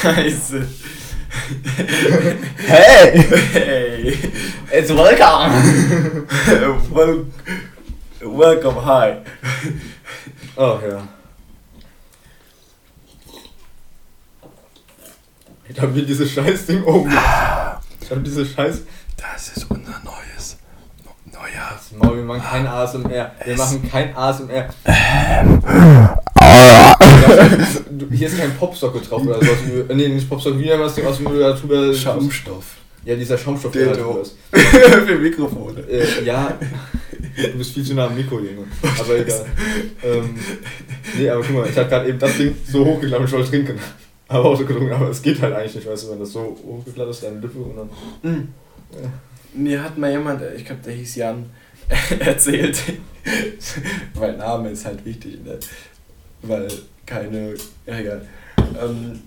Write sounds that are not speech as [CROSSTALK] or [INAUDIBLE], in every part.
Scheiße. [LAUGHS] Hey! Hey. It's welcome! [LAUGHS] Wel welcome, hi. Ach ja. Ich hab mir dieses scheiß Ding oben. Ich hab dieses scheiß. Das ist unser neues. Maul, wir machen kein ASMR. Wir machen kein ASMR. Hier ist kein Popsocke drauf oder sowas. Äh, Nee, nicht Popsocke, wie was du da drüber. Schaumstoff. Ja, dieser Schaumstoff, der da Dildo. drüber ist. [LAUGHS] Für Mikrofone. Äh, ja, du bist viel zu nah am Mikro, Junge. Aber egal. Ähm, nee, aber guck mal, ich hab gerade eben das Ding so hochgeklappt, ich wollte trinken. Aber auch so getrunken, aber es geht halt eigentlich nicht, weißt du, wenn das so hochgeklappt ist, deine Lippe und dann. Mhm. Mir hat mal jemand, ich glaube, der hieß Jan, [LAUGHS] erzählt, [LAUGHS] weil Name ist halt wichtig, ne? weil keine, ja egal. Ähm,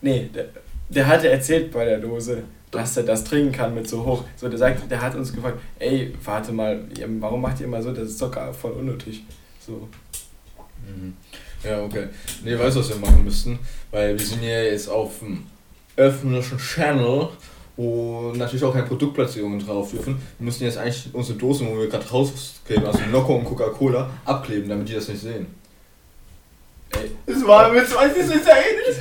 nee, der, der hatte erzählt bei der Dose, dass er das trinken kann mit so hoch. So, der sagt, der hat uns gefragt, ey, warte mal, warum macht ihr immer so, das ist Zucker voll unnötig. So. Mhm. Ja, okay. Nee, weißt du, was wir machen müssten? Weil wir sind ja jetzt auf dem öffentlichen Channel, wo natürlich auch keine Produktplatzierungen drauf dürfen. Wir müssen jetzt eigentlich unsere Dosen, wo wir gerade rauskleben, also Nocco und Coca-Cola, abkleben, damit die das nicht sehen. Ey, Das war mit 20 ist ja eh nicht.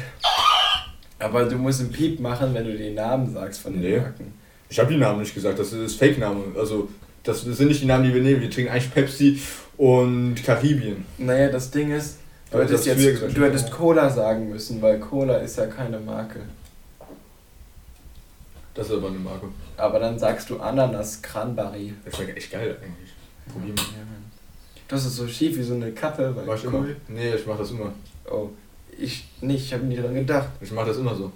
aber du musst einen Piep machen, wenn du den Namen sagst von den Nee. Marken. Ich habe die Namen nicht gesagt, das ist Fake-Name. Also, das sind nicht die Namen, die wir nehmen. Wir trinken eigentlich Pepsi und Karibien. Naja, das Ding ist, du Aber hättest, ja jetzt, gesagt. du hättest Cola sagen müssen, weil Cola ist ja keine Marke. Das ist aber eine Marke. Aber dann sagst du Ananas Cranberry. Das schmeckt echt geil eigentlich. Probier mal. Das ist so schief wie so eine Kappe. Weil Mach ich immer? Nee, ich mach das immer. Oh, ich nicht, ich habe nie dran gedacht. Ich mach das immer so.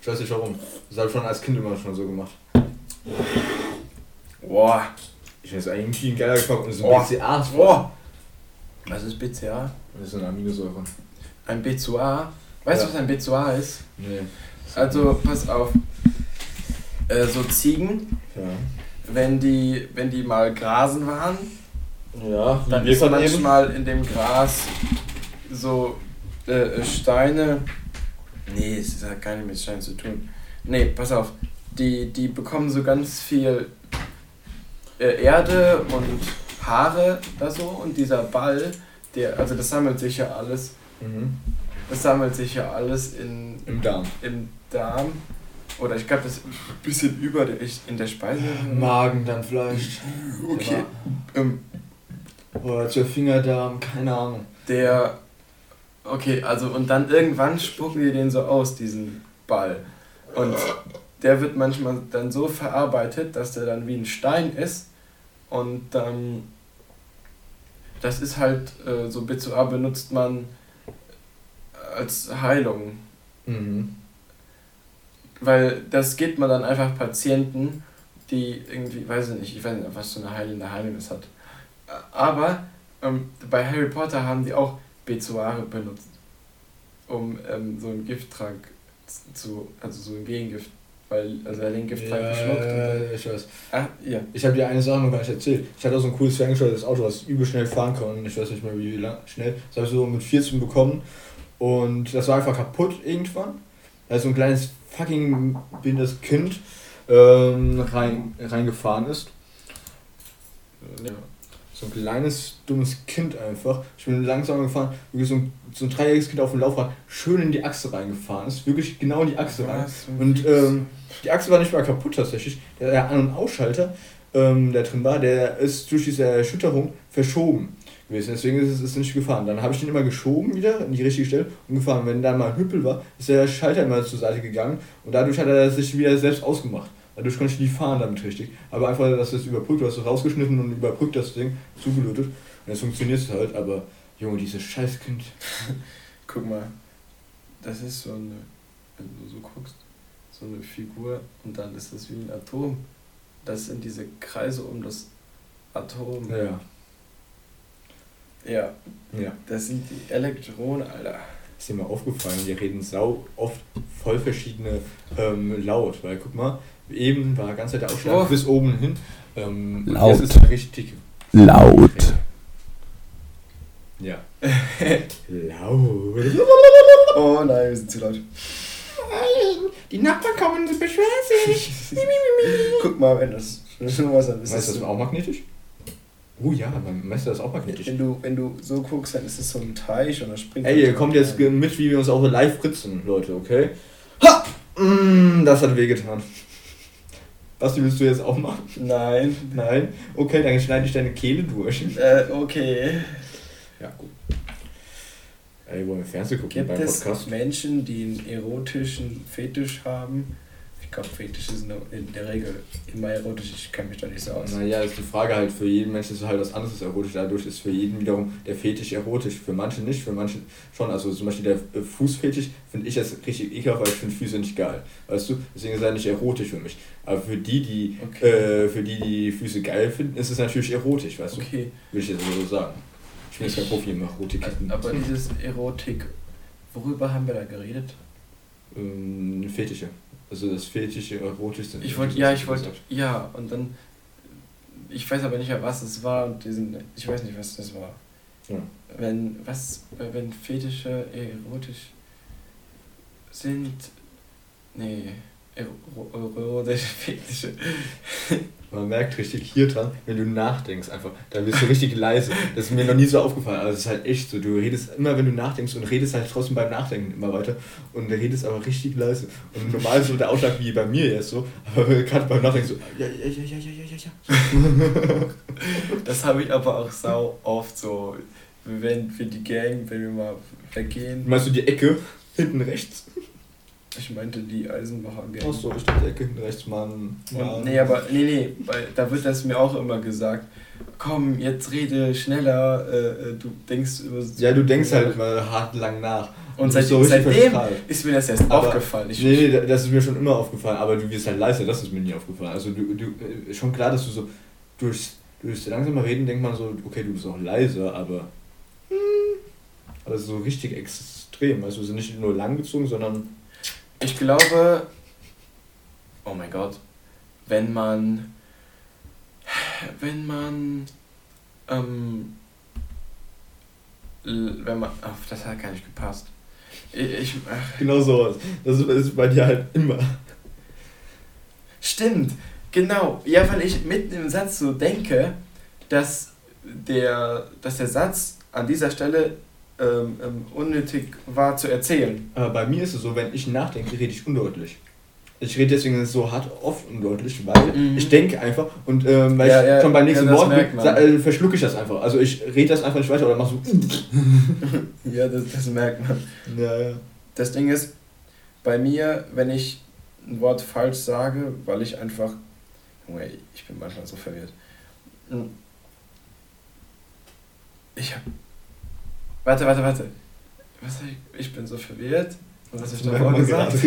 Ich weiß nicht warum. Das habe ich schon als Kind immer schon so gemacht. Boah. Ich weiß irgendwie ein geiler Geschmack und so Oh. ein BCA. Boah. Was ist BCA? Das ist eine Aminosäure. Ein B2A? Weißt du, Ja. was ein B2A ist? Nee. Also, pass auf. Äh, so Ziegen, Ja. wenn die, wenn die mal grasen waren, Ja, dann ist gerade eben. manchmal in dem Gras so äh, Steine. Nee, es hat gar nicht mit Steinen zu tun. Nee, pass auf. Die, die bekommen so ganz viel äh, Erde und Haare da so und dieser Ball, der, also das sammelt sich ja alles, Mhm. das sammelt sich ja alles in, Im Darm. im Darm. Oder ich glaube, das ist ein bisschen über der, in der Speise. Magen dann vielleicht. Okay. Ähm, Oder zur Fingerdarm, keine Ahnung. Der. Okay, also und dann irgendwann spucken die den so aus, diesen Ball. Und der wird manchmal dann so verarbeitet, dass der dann wie ein Stein ist. Und dann. Das ist halt äh, so B2A benutzt man als Heilung. Mhm. Weil das gibt man dann einfach Patienten, die irgendwie, weiß ich nicht, ich weiß nicht, was so eine heilende Heilung das hat. Aber ähm, bei Harry Potter haben die auch Bezoare benutzt, um ähm, so einen Gifttrank zu, also so ein Gegengift, weil, also er hat den Gifttrank geschluckt. Und dann, Ja, ich weiß. ah, ja. Ich habe dir eine Sache noch gar nicht erzählt. Ich hatte auch so ein cooles ferngesteuertes Auto, was übel schnell fahren kann. Ich weiß nicht mehr wie lang, schnell. Das habe ich so mit 14 bekommen. Und das war einfach kaputt irgendwann. Da ist so ein kleines fucking blindes Kind ähm, rein, reingefahren ist. ja. So ein kleines, dummes Kind einfach. Ich bin langsam gefahren, wirklich so ein, so ein dreijähriges Kind auf dem Laufrad, schön in die Achse reingefahren ist. Wirklich genau in die Achse rein. Und ähm, die Achse war nicht mal kaputt tatsächlich. Der, An- und Ausschalter, ähm, der drin war, der ist durch diese Erschütterung verschoben gewesen. Deswegen ist es nicht gefahren. Dann habe ich den immer geschoben wieder in die richtige Stelle und gefahren. Wenn dann mal ein Hüppel war, ist der Schalter immer zur Seite gegangen und dadurch hat er sich wieder selbst ausgemacht. Dadurch konnte ich nicht fahren damit richtig. Aber einfach, dass das überbrückt, du hast es rausgeschnitten und überbrückt das Ding, zugelötet. Und jetzt funktioniert es halt, aber Junge, dieses Scheißkind. [LAUGHS] Guck mal, das ist so eine, wenn du so guckst, so eine Figur und dann ist das wie ein Atom. Das sind diese Kreise um das Atom. Ja. Ja, Ja. das sind die Elektronen, Alter. Ist dir mal aufgefallen, wir reden sau oft voll verschiedene ähm, laut, weil guck mal, eben war ganz Zeit der Ausschlag Oh. bis oben hin. Ähm, und Laut. Jetzt ist er richtig Laut. Ja. laut. Oh nein, wir sind zu laut. Die Nachbarn kommen und beschweren sich. [LAUGHS] Guck mal, wenn das schon was dann ist. Weißt du, das auch magnetisch? Oh ja, mein Messer ist auch magnetisch. Wenn du, wenn du so guckst, dann ist es so ein Teich und da springt. Ey, ihr kommt jetzt mit, wie wir uns auch live fritzen, Leute, okay? Ha! Mm, das hat wehgetan. Was willst du jetzt auch machen? Nein. Nein? Okay, dann schneide ich deine Kehle durch. Äh, okay. Ja, gut. Ey, wollen wir Fernsehen gucken Gibt beim es Podcast? Menschen, die einen erotischen Fetisch haben? Fetische sind in der Regel immer erotisch. Ich kenne mich da nicht so aus. Naja, ist die Frage halt, für jeden Menschen ist halt was anderes erotisch. Dadurch ist für jeden wiederum der Fetisch erotisch. Für manche nicht, für manche schon. Also zum Beispiel der äh, Fußfetisch finde ich jetzt richtig ekelhaft, weil ich finde Füße nicht geil. Weißt du? Deswegen ist er nicht erotisch für mich. Aber für die, die, Okay. äh, für die, die Füße geil finden, ist es natürlich erotisch, weißt du? Okay. Will ich jetzt so sagen. Ich bin jetzt kein Profi im Erotik. Aber dieses Erotik, worüber haben wir da geredet? ähm, Fetische. Also das Fetische erotisch sind. Ich wollte, ja, ich wollte, ja, und dann, ich weiß aber nicht mehr, was es war und diesen, ich weiß nicht, was das war. Ja. Wenn, was, wenn Fetische erotisch sind, nee, erotische, fektische. Man merkt richtig hier dran, wenn du nachdenkst einfach, da bist du richtig leise. Das ist mir noch nie so aufgefallen, aber es ist halt echt so, du redest immer, wenn du nachdenkst und redest halt trotzdem beim Nachdenken immer weiter und du redest aber richtig leise. Und normal so der Ausschlag wie bei mir jetzt so, aber gerade beim Nachdenken so, ja, ja, ja, ja, ja, ja, ja. Das habe ich aber auch sau oft so, wenn wir die Gang, wenn wir mal weggehen. Meinst du die Ecke hinten rechts? Ich meinte die Eisenbacher Gang. Ach so, ich dachte Ecke hinten rechts, Mann. Und, nee, aber nee, nee, weil da wird das mir auch immer gesagt. Komm, jetzt rede schneller, äh, äh, du denkst über Ja, du denkst halt immer hart lang nach. Und Du seit, so seitdem ist mir das erst Aber- aufgefallen. Ich, nee, nee, das ist mir schon immer aufgefallen, aber du wirst halt leiser, das ist mir nie aufgefallen. Also du, du äh, schon klar, dass du so durchs, durchs langsame Reden denkt man so, okay, du bist auch leiser, aber hm, aber so richtig extrem. Also sind nicht nur langgezogen, sondern ich glaube, oh mein Gott, wenn man, wenn man, ähm, wenn man, ach, das hat gar nicht gepasst. Ich, ich ach, genau sowas. Das ist, ist bei dir halt immer. Stimmt, genau. Ja, weil ich mitten im Satz so denke, dass der, dass der Satz an dieser Stelle ähm, ähm, unnötig war zu erzählen. Aber bei mir ist es so, wenn ich nachdenke, rede ich undeutlich. Ich rede deswegen so hart oft undeutlich, weil Mhm. ich denke einfach und ähm, weil Ja, ich ja, schon beim nächsten ja, Wort äh, verschlucke ich das einfach. Also ich rede das einfach nicht weiter oder mach so. [LAUGHS] Ja, das, das merkt man. Ja, ja. Das Ding ist, bei mir, wenn ich ein Wort falsch sage, weil ich einfach. Junge, ich bin manchmal so verwirrt. Ich hab. Warte, warte, warte. Was hab ich? Ich bin so verwirrt. Was ich Das davor gesagt? [LAUGHS]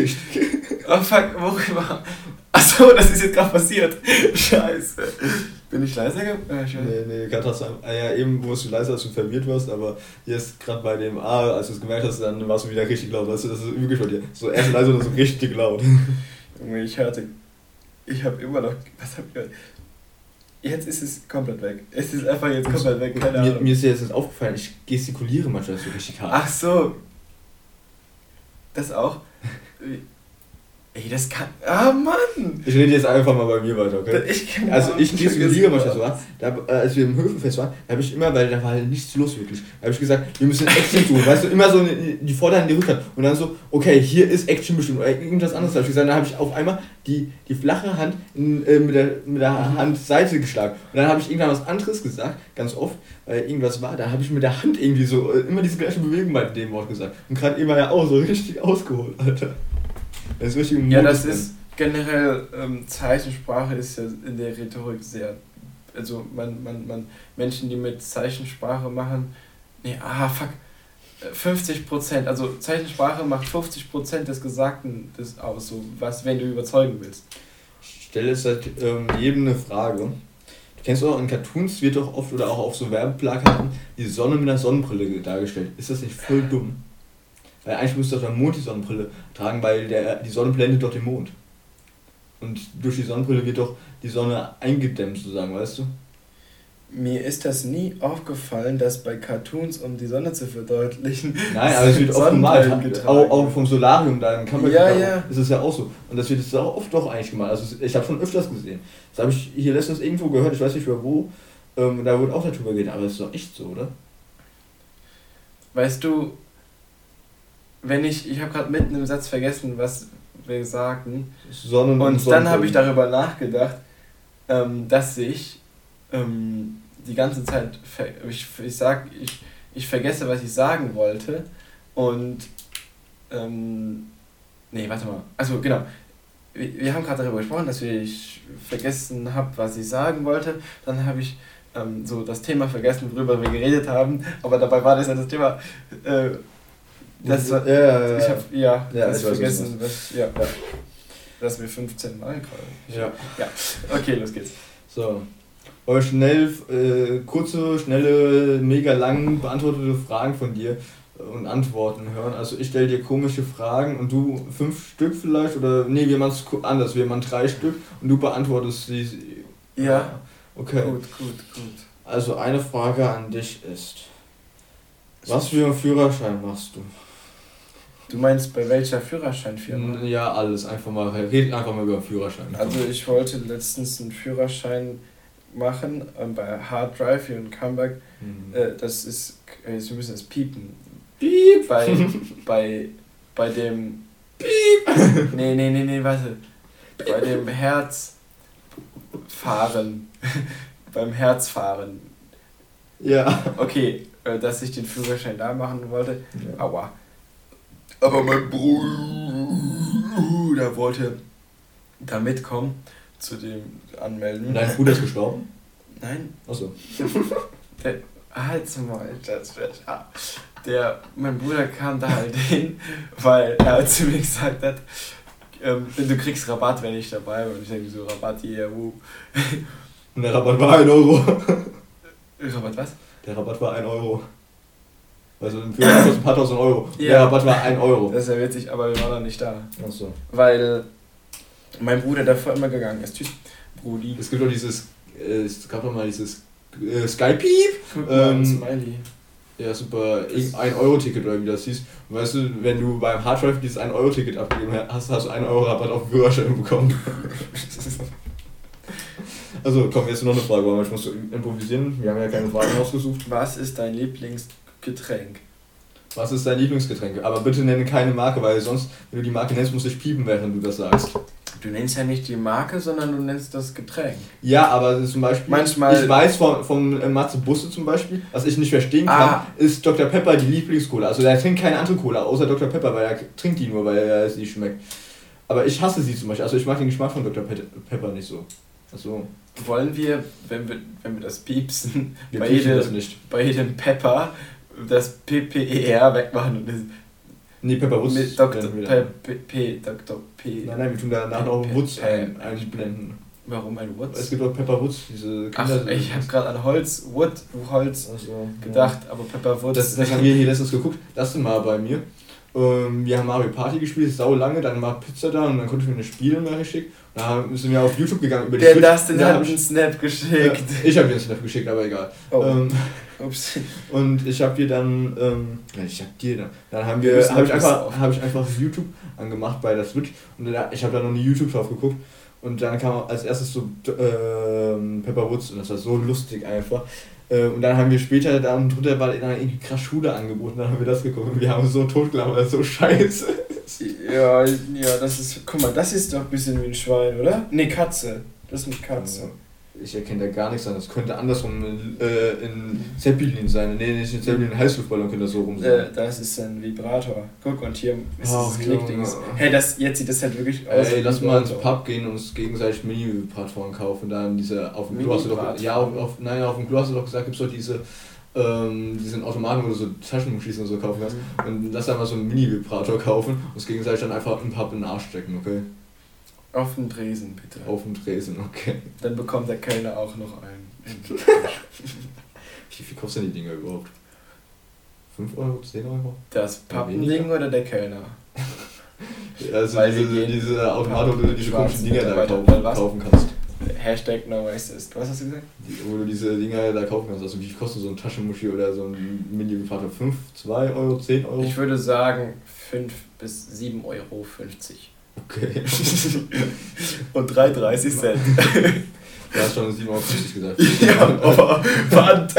Oh fuck, worüber? Achso, das ist jetzt gerade passiert. [LAUGHS] Scheiße. Bin ich leiser geworden? Äh, Nee, nee, gerade hast du, ah ja, eben wurdest du leiser, als du verwirrt warst, aber jetzt gerade bei dem A, als du es gemerkt hast, dann warst du wieder richtig laut, weißt du, das ist wirklich bei dir. So erst leise und dann so richtig laut. Junge, ich hörte. Ich habe immer noch. Was hab ich. Jetzt ist es komplett weg. Es ist einfach jetzt komplett weg, keine mir, Ahnung. mir ist ja jetzt nicht aufgefallen, ich gestikuliere manchmal so richtig hart. Ach so. Das auch? [LAUGHS] Ey, das kann. Ah, Mann! Ich rede jetzt einfach mal bei mir weiter, okay? Ich kann Also ich gestikuliere vergessen. manchmal so, da, äh, als wir im Höfenfest waren, da habe ich immer, weil da war halt nichts los wirklich, da habe ich gesagt, wir müssen Action tun, weißt du, immer so die die Vorderhand, die Rückhand und dann so, okay, hier ist Action bestimmt, oder irgendwas anderes habe ich gesagt, dann habe ich auf einmal die, die flache Hand in, äh, mit der, mit der Mhm. Handseite geschlagen und dann habe ich irgendwann was anderes gesagt, ganz oft, weil irgendwas war, da habe ich mit der Hand irgendwie so, äh, immer diese gleiche Bewegung bei dem Wort gesagt und gerade immer ja auch so richtig ausgeholt, Alter. Das ist richtig Ja, das ist generell, ähm, Zeichensprache ist ja in der Rhetorik sehr. Also, man, man, man, Menschen, die mit Zeichensprache machen. Nee, ah, fuck. Äh, 50 Prozent, also Zeichensprache macht 50 Prozent des Gesagten des aus, so was, wenn du überzeugen willst. Ich stelle es seit ähm, jedem eine Frage. Du kennst auch in Cartoons wird doch oft oder auch auf so Werbeplakaten die Sonne mit einer Sonnenbrille dargestellt. Ist das nicht voll dumm? Weil eigentlich müsste doch der Mond die Sonnenbrille tragen, weil der, die Sonne blendet doch den Mond. Und durch die Sonnenbrille wird doch die Sonne eingedämmt, sozusagen, weißt du? mir ist das nie aufgefallen, dass bei Cartoons, um die Sonne zu verdeutlichen, Nein, [LAUGHS] aber es wird oft getragen. Auch, auch vom Solarium, da im Camping Ja, ja. ist es ja auch so. Und das wird jetzt auch oft doch eigentlich gemalt. Also ich habe schon öfters gesehen. Das habe ich hier letztens irgendwo gehört, ich weiß nicht mehr wo. Ähm, da wurde auch darüber geredet, aber das ist doch echt so, oder? Weißt du, wenn ich, ich habe gerade mitten im Satz vergessen, was wir sagten. Sonnen Und dann habe ich darüber nachgedacht, ähm, dass ich ähm, die ganze Zeit, ich, ich sag, ich, ich vergesse, was ich sagen wollte. Und, ähm, nee, warte mal. Also genau, wir, wir haben gerade darüber gesprochen, dass ich vergessen habe, was ich sagen wollte. Dann habe ich ähm, so das Thema vergessen, worüber wir geredet haben. Aber dabei war das ja das Thema. Äh, das war, ja, ja, ja. ich habe ja, Ja, das ich vergessen, was, ja, ja. dass wir 15 Mal gerade. Ja. ja. Okay, los geht's. So. Aber schnell, äh, kurze, schnelle, mega lang beantwortete Fragen von dir und Antworten hören. Also ich stelle dir komische Fragen und du fünf Stück vielleicht oder nee, wir machen es anders, wir machen drei Stück und du beantwortest sie. Ja. Okay. Gut, gut, gut. Also eine Frage an dich ist, was für einen Führerschein machst du? Du meinst bei welcher Führerscheinfirma? Ja, alles, einfach mal, red einfach mal über Führerschein. Also ich wollte letztens einen Führerschein machen ähm, bei Hard Drive hier in Comeback. Hm. Äh, das ist, äh, wir müssen das piepen. Piep! Bei, [LAUGHS] bei, bei dem... Piep! [LAUGHS] Nee, nee, nee, nee, warte. Bei dem Herzfahren. [LAUGHS] Beim Herzfahren. Ja. Okay, äh, dass ich den Führerschein da machen wollte. ja. Aua. Aber mein Bruder wollte da mitkommen zu dem Anmelden. Dein Bruder ist gestorben? Nein, Achso. der, halt's mal, das wird ah. Der, mein Bruder kam da halt hin, weil er zu mir gesagt hat, ähm, du kriegst Rabatt, wenn ich dabei bin. Und ich denke so, Rabatt, yeah, wuh. Und der Rabatt war 1 Euro. Rabatt was? Der Rabatt war 1 Euro. Also ein Führerschein kostet ein paar tausend Euro. Der Ja. Rabatt war 1 Euro. Das ist ja witzig, aber wir waren noch nicht da. Achso. Weil mein Bruder davor immer gegangen ist. Tschüss, Brudi. Es gibt doch dieses, äh, es gab doch mal dieses äh, ein Ähm, Smiley. Ja, super. 1 Euro Ticket oder wie das hieß. Und weißt du, wenn du beim Harddrive dieses 1 Euro Ticket abgegeben hast, hast du 1 Euro Rabatt auf den Führerschein bekommen. [LAUGHS] Also komm, jetzt noch eine Frage, weil ich muss improvisieren. Wir haben ja keine Fragen [LAUGHS] ausgesucht. Was ist dein Lieblingsgetränk? Was ist dein Lieblingsgetränk? Aber bitte nenne keine Marke, weil sonst, wenn du die Marke nennst, muss ich piepen, während du das sagst. Du nennst ja nicht die Marke, sondern du nennst das Getränk. Ja, aber zum Beispiel, Manchmal- ich weiß vom, vom äh, Matze Busse zum Beispiel, was ich nicht verstehen kann, Ah. ist Dr. Pepper die Lieblingscola. Also er trinkt keine andere Cola, außer Dr. Pepper, weil er trinkt die nur, weil er sie schmeckt. Aber ich hasse sie zum Beispiel, also ich mag den Geschmack von Dr. Pe Pepper nicht so. Also, Wollen wir, wenn wir, wenn wir das piepsen, wir bei, jedem, das nicht. bei jedem Pepper das PPER wegmachen und das Nee, Pepper Wutz. mit Dr. P. P, Dr. P. Nein, nein, wir tun danach noch Wutz einblenden. Warum ein Es Woods? gibt auch Pepper Wutz, diese Ach, Kinder. ich habe gerade an Holz, Wood, Holz also, gedacht, aber Pepper Woods. Das, das haben wir hier letztens geguckt. Das mal bei mir. Ähm, wir haben Mario Party gespielt, sau lange, dann war Pizza da und dann konnte ich mir eine Spiele mehr geschickt. Da sind wir auf YouTube gegangen über die Der. Dustin Da hat hab einen Snap ja, geschickt. ich habe dir einen Snap geschickt, aber egal. Oh, Ähm, ups. und ich habe dir dann, ähm, ja, ich hab dir dann, dann haben Wir habe ich einfach, habe ich einfach YouTube angemacht bei der Switch und da, ich habe da noch nie YouTube drauf geguckt und dann kam als erstes so ähm, Pepper Woods und das war so lustig einfach. Äh, Und dann haben wir später, da drunter war dann irgendwie krass Schule angeboten, dann haben wir das geguckt und wir haben so totgelacht, weil das so scheiße. Ja, ja, das ist. Guck mal, das ist doch ein bisschen wie ein Schwein, oder? Ne, Katze. Das ist eine Katze. Ich erkenne da gar nichts an. Das könnte andersrum äh, in Zeppelin sein. Nee, nicht in Zeppelin, in Heißluftballon könnte das so rum Äh, sein. das ist ein Vibrator. Guck, und hier ist Ach, dieses Klickding. Hey, das, jetzt sieht das halt wirklich aus. Ey, lass ein mal ins. Pub gehen und uns gegenseitig Mini-Vibratoren kaufen. Dann diese auf dem Klo hast du doch. Ja, auf, auf, nein, auf dem Klo hast du doch gesagt, gibt es doch diese. Ähm, diesen Automaten, wo du so Taschenschließen und so kaufen kannst. Und lass mal so einen Mini-Vibrator kaufen und uns gegenseitig dann einfach im Pub in den Arsch stecken, okay? Auf dem Dresen, bitte. Auf dem Tresen, okay. Dann bekommt der Kellner auch noch einen. [LAUGHS] Wie viel kostet denn die Dinger überhaupt? 5 Euro, 10 Euro? Das Pappending oder der Kellner? [LAUGHS] Also Weil diese, diese Automaten, wo du diese komischen Dinger da kaufen kannst. Hashtag no racist. Was hast du gesagt? Die, wo du diese Dinger da kaufen kannst. Also wie viel kostet so ein Taschenmuschi oder so ein Mini-Vibrator? 5, 2 Euro, 10 Euro? Ich würde sagen 5 bis 7,50 Euro. Okay. [LAUGHS] Und 3,30 Cent. Du hast schon 7,50 Euro gesagt. [LAUGHS] ja, aber Pfand.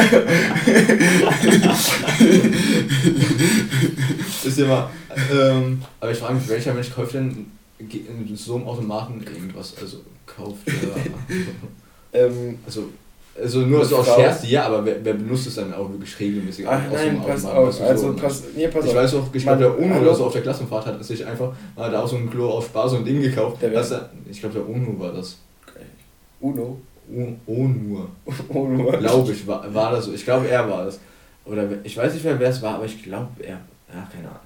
Ist ja mal. Ähm, aber ich frage mich, welcher Mensch kauft denn so einem Automaten irgendwas? Also kauft er. [LAUGHS] ähm, also, also nur so aus? Scherz, ja, aber wer, wer benutzt es dann auch wirklich regelmäßig? Ach nein, einem pass Automaten, auf. Also so, pass, nee, pass ich auf. weiß auch, glaube, der UNO oder so auf der Klassenfahrt hat sich einfach mal da aus so einem Klo aus Spaß so ein Ding gekauft. Der wer? Das, ich glaube, der UNO war das. Uno. U- ONUR. [LAUGHS] Uno. Glaube ich, war, war das so. Ich glaube, er war das. Oder ich weiß nicht mehr, wer es war, aber ich glaube, er. Ja, keine Ahnung.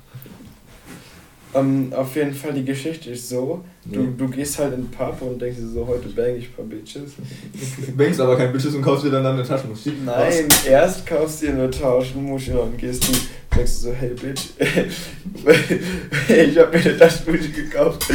Ähm, auf jeden Fall, die Geschichte ist so, du, Nee. du gehst halt in den Pub und denkst dir so, heute bang ich ein paar Bitches. Du bängst aber kein Bitches und kaufst dir dann eine Taschenmuschi. Nein, erst kaufst du dir eine Taschenmuschi und gehst du, denkst du so, hey Bitch, [LAUGHS] ich hab mir eine Taschenmuschi gekauft.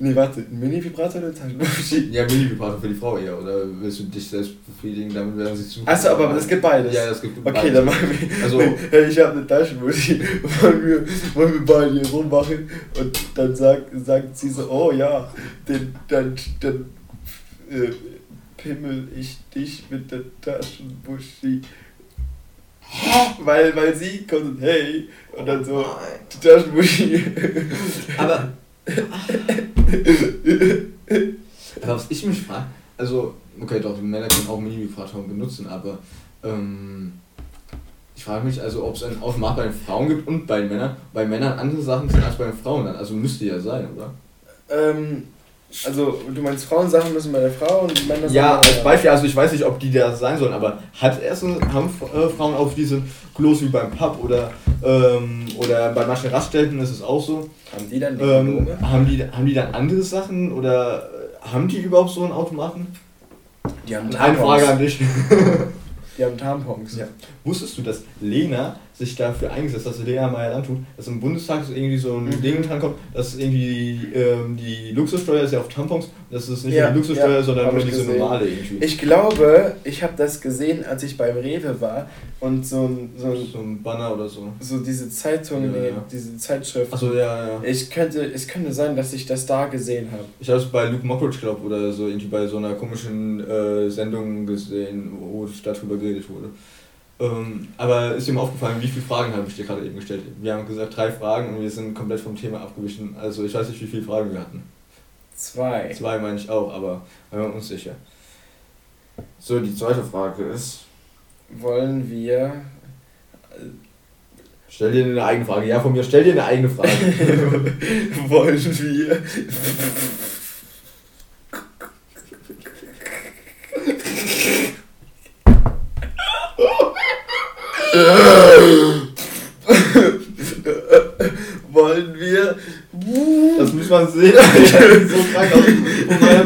Nee, warte, ein Mini-Vibrator oder Taschenmuschi? [LAUGHS] Ja, Mini-Vibrator für die Frau eher. Oder willst du dich selbst befriedigen, damit werden sie zu. Achso, aber es gibt beides. Ja, es gibt Okay, beides. dann machen wir. Also- [LAUGHS] hey, ich habe eine Taschenmuschi. Wollen wir, wollen wir beide hier rummachen? Und dann sagt, sagt sie so: Oh ja, den, dann, dann äh, pimmel ich dich mit der Taschenmuschi. Weil, weil sie kommt und hey, und dann so, die Taschenmuschi. Aber. [LAUGHS] aber was ich mich frage, also, okay, doch, die Männer können auch Mini-Vibratoren benutzen, aber. Ähm, ich frage mich also, ob es einen Automat bei den Frauen gibt und bei den Männern. Bei Männern andere Sachen sind als bei den Frauen dann. Also müsste ja sein, oder? ähm, also, du meinst, Frauensachen müssen bei der Frau und Männer Ja, Sachen bei als Beispiel, also ich weiß nicht, ob die da sein sollen, aber hat erst haben äh, Frauen auf diese Klos wie beim Pub oder, ähm, oder bei manchen Raststätten ist es auch so. Haben die dann die Ähm, haben, die, haben die dann andere Sachen oder äh, haben die überhaupt so einen Automaten? Die haben Und eine Frage an dich. Die haben Tampons. Ja. Wusstest du, dass Lena sich dafür eingesetzt dass Lena Meyer antut, dass im Bundestag so irgendwie so ein Mhm. Ding drankommt, dass irgendwie ähm, die Luxussteuer ist ja auf Tampons, dass es nicht Ja, die Luxussteuer, ja, sondern nur diese gesehen. normale irgendwie. Ich glaube, ich habe das gesehen, als ich beim Rewe war und so ein, so, ein, so ein Banner oder so. so diese Zeitung, Ja, ja. diese Zeitschrift. Achso, ja, ja. Ich könnte, es könnte sein, dass ich das da gesehen habe. Ich habe es bei Luke Mockridge, glaube oder so, irgendwie bei so einer komischen äh, Sendung gesehen, wo darüber geredet wurde. Ähm, aber ist dir mal aufgefallen, wie viele Fragen habe ich dir gerade eben gestellt? Wir haben gesagt drei Fragen und wir sind komplett vom Thema abgewichen. Also ich weiß nicht, wie viele Fragen wir hatten. Zwei. Zwei meine ich auch, aber wir waren uns sicher. So, die zweite Frage ist. Wollen wir. Stell dir eine eigene Frage. Ja, von mir, stell dir eine eigene Frage. [LAUGHS] wollen wir. Wollen wir. Das muss man sehen. [LAUGHS] so krank aus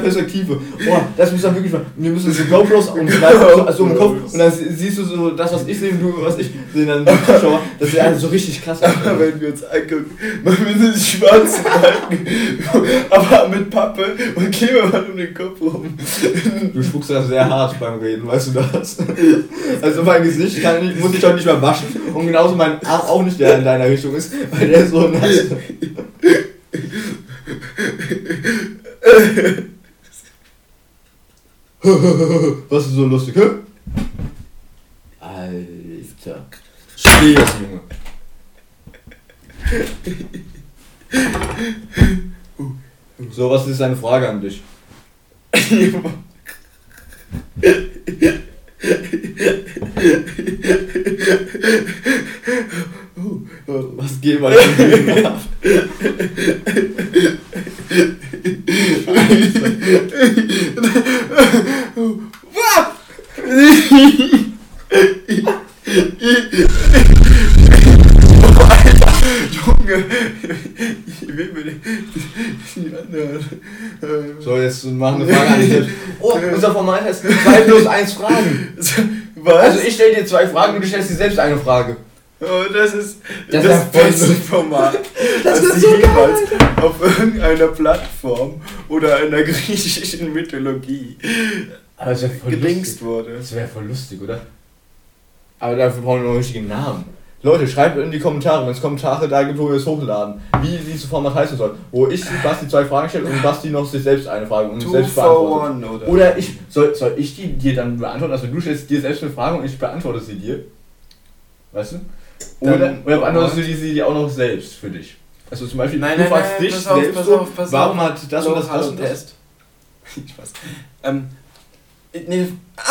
Perspektive. Boah, das muss man wirklich. Wir müssen so GoPros umschneiden, so, [LAUGHS] also im Kopf. Und dann sie- siehst du so das, was ich sehe und du, was ich sehe, dann die Zuschauer. Das ist ja so richtig krass. Aber [LAUGHS] wenn wir uns angucken, wir schwarzen Balken, [LAUGHS] aber mit Pappe und Klebeband um den Kopf rum. Du spuckst da sehr hart beim Reden, weißt du das? Also mein Gesicht kann ich, muss ich auch nicht mehr waschen. Und genauso mein Arm auch nicht, der in deiner Richtung ist, weil der ist so nass. [LAUGHS] Was ist so lustig, hä? Alter. Steh jetzt, Junge. So, was ist deine Frage an dich? [LAUGHS] Was geht mal [LAUGHS] ab? Junge, ich will mir die, anderen. So, jetzt machen eine Frage an dich. Oh, unser Format heißt 2 plus 1 Fragen. Was? Also ich stelle dir zwei Fragen und du stellst dir selbst eine Frage. Oh, das ist Das das, beste. Format, Das das, so jemals auf irgendeiner Plattform oder in der [LAUGHS] griechischen Mythologie gedingst lustig. wurde. Das wäre voll lustig, oder? Aber dafür brauchen wir noch einen richtigen Namen. Leute, schreibt in die Kommentare, wenn es Kommentare da gibt, wo wir es hochladen, wie dieses Format heißen soll. Wo ich Basti zwei Fragen stelle und Basti noch sich selbst eine Frage und Two selbst for beantwortet. one, oder? Oder ich, soll, soll ich die dir dann beantworten? Also du stellst dir selbst eine Frage und ich beantworte sie dir. Weißt du? Oder, Dann- oder beantwortest du die, sie dir auch noch selbst für dich? Also zum Beispiel, Nein, du nein, fragst nein, dich pass auf, selbst pass so, auf, pass warum auf. hat das und das, das und das? Test. Spaß. [LAUGHS] Ähm, nee, ah!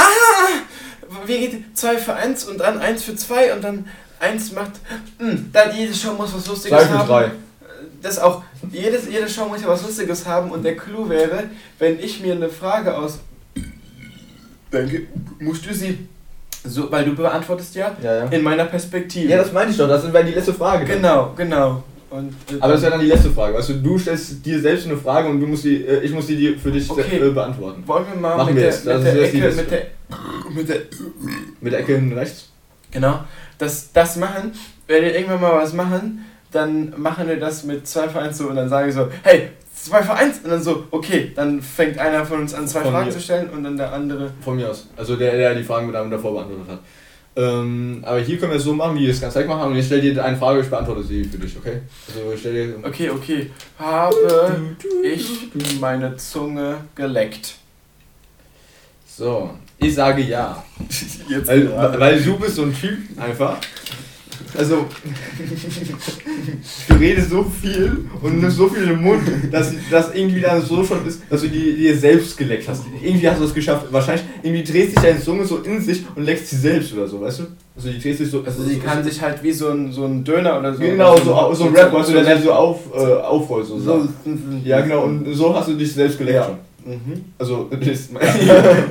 Wie geht 2 für 1 und dann 1 für 2 und dann 1 macht. Mh, dann jede Show muss was Lustiges für haben. drei. Das auch. Jedes, jede Show muss ja was Lustiges haben und der Clou wäre, wenn ich mir eine Frage aus. Denke, musst du sie. So, weil du beantwortest ja Ja, ja. in meiner Perspektive. Ja, das meinte ich doch, das wäre die letzte Frage. dann. genau, genau. Und, äh, Aber das wäre dann die letzte Frage. Weißt du, du stellst dir selbst eine Frage und du musst die, äh, ich muss die dir für dich Okay. äh, beantworten. wollen wir mal Machen mit wir der, mit der die Ecke, mit der, mit der Mit der Ecke rechts. Genau, das, das machen, wenn wir irgendwann mal was machen, dann machen wir das mit 2 für 1 so und dann sage ich so, hey, 2 für 1 und dann so, okay, dann fängt einer von uns an, zwei Von Fragen mir. zu stellen und dann der andere. Von mir aus. Also der, der die Fragen mit einem davor beantwortet hat. Ähm, aber hier können wir es so machen, wie wir es ganz Zeit machen. Und ich stelle dir eine Frage, ich beantworte sie für dich, okay? Also ich stell dir. Okay, okay, habe ich meine Zunge geleckt? So, ich sage ja. Jetzt Weil, weil du bist so ein Typ einfach. Also, du redest so viel und nimmst so viel im Mund, dass das irgendwie dann so schon ist, dass du die, dir selbst geleckt hast. Irgendwie hast du es geschafft. Wahrscheinlich, irgendwie drehst sich deine Zunge so in sich und leckst sie selbst oder so, weißt du? Also, die drehst sich so. Also sie kann sich halt wie so ein, so ein Döner oder so. Genau, so, so ein Rap, weißt du, der so auf, äh, aufrollt, so. so. Ja, genau, und so hast du dich selbst geleckt Ja. schon. Mhm. Also, [LAUGHS] das.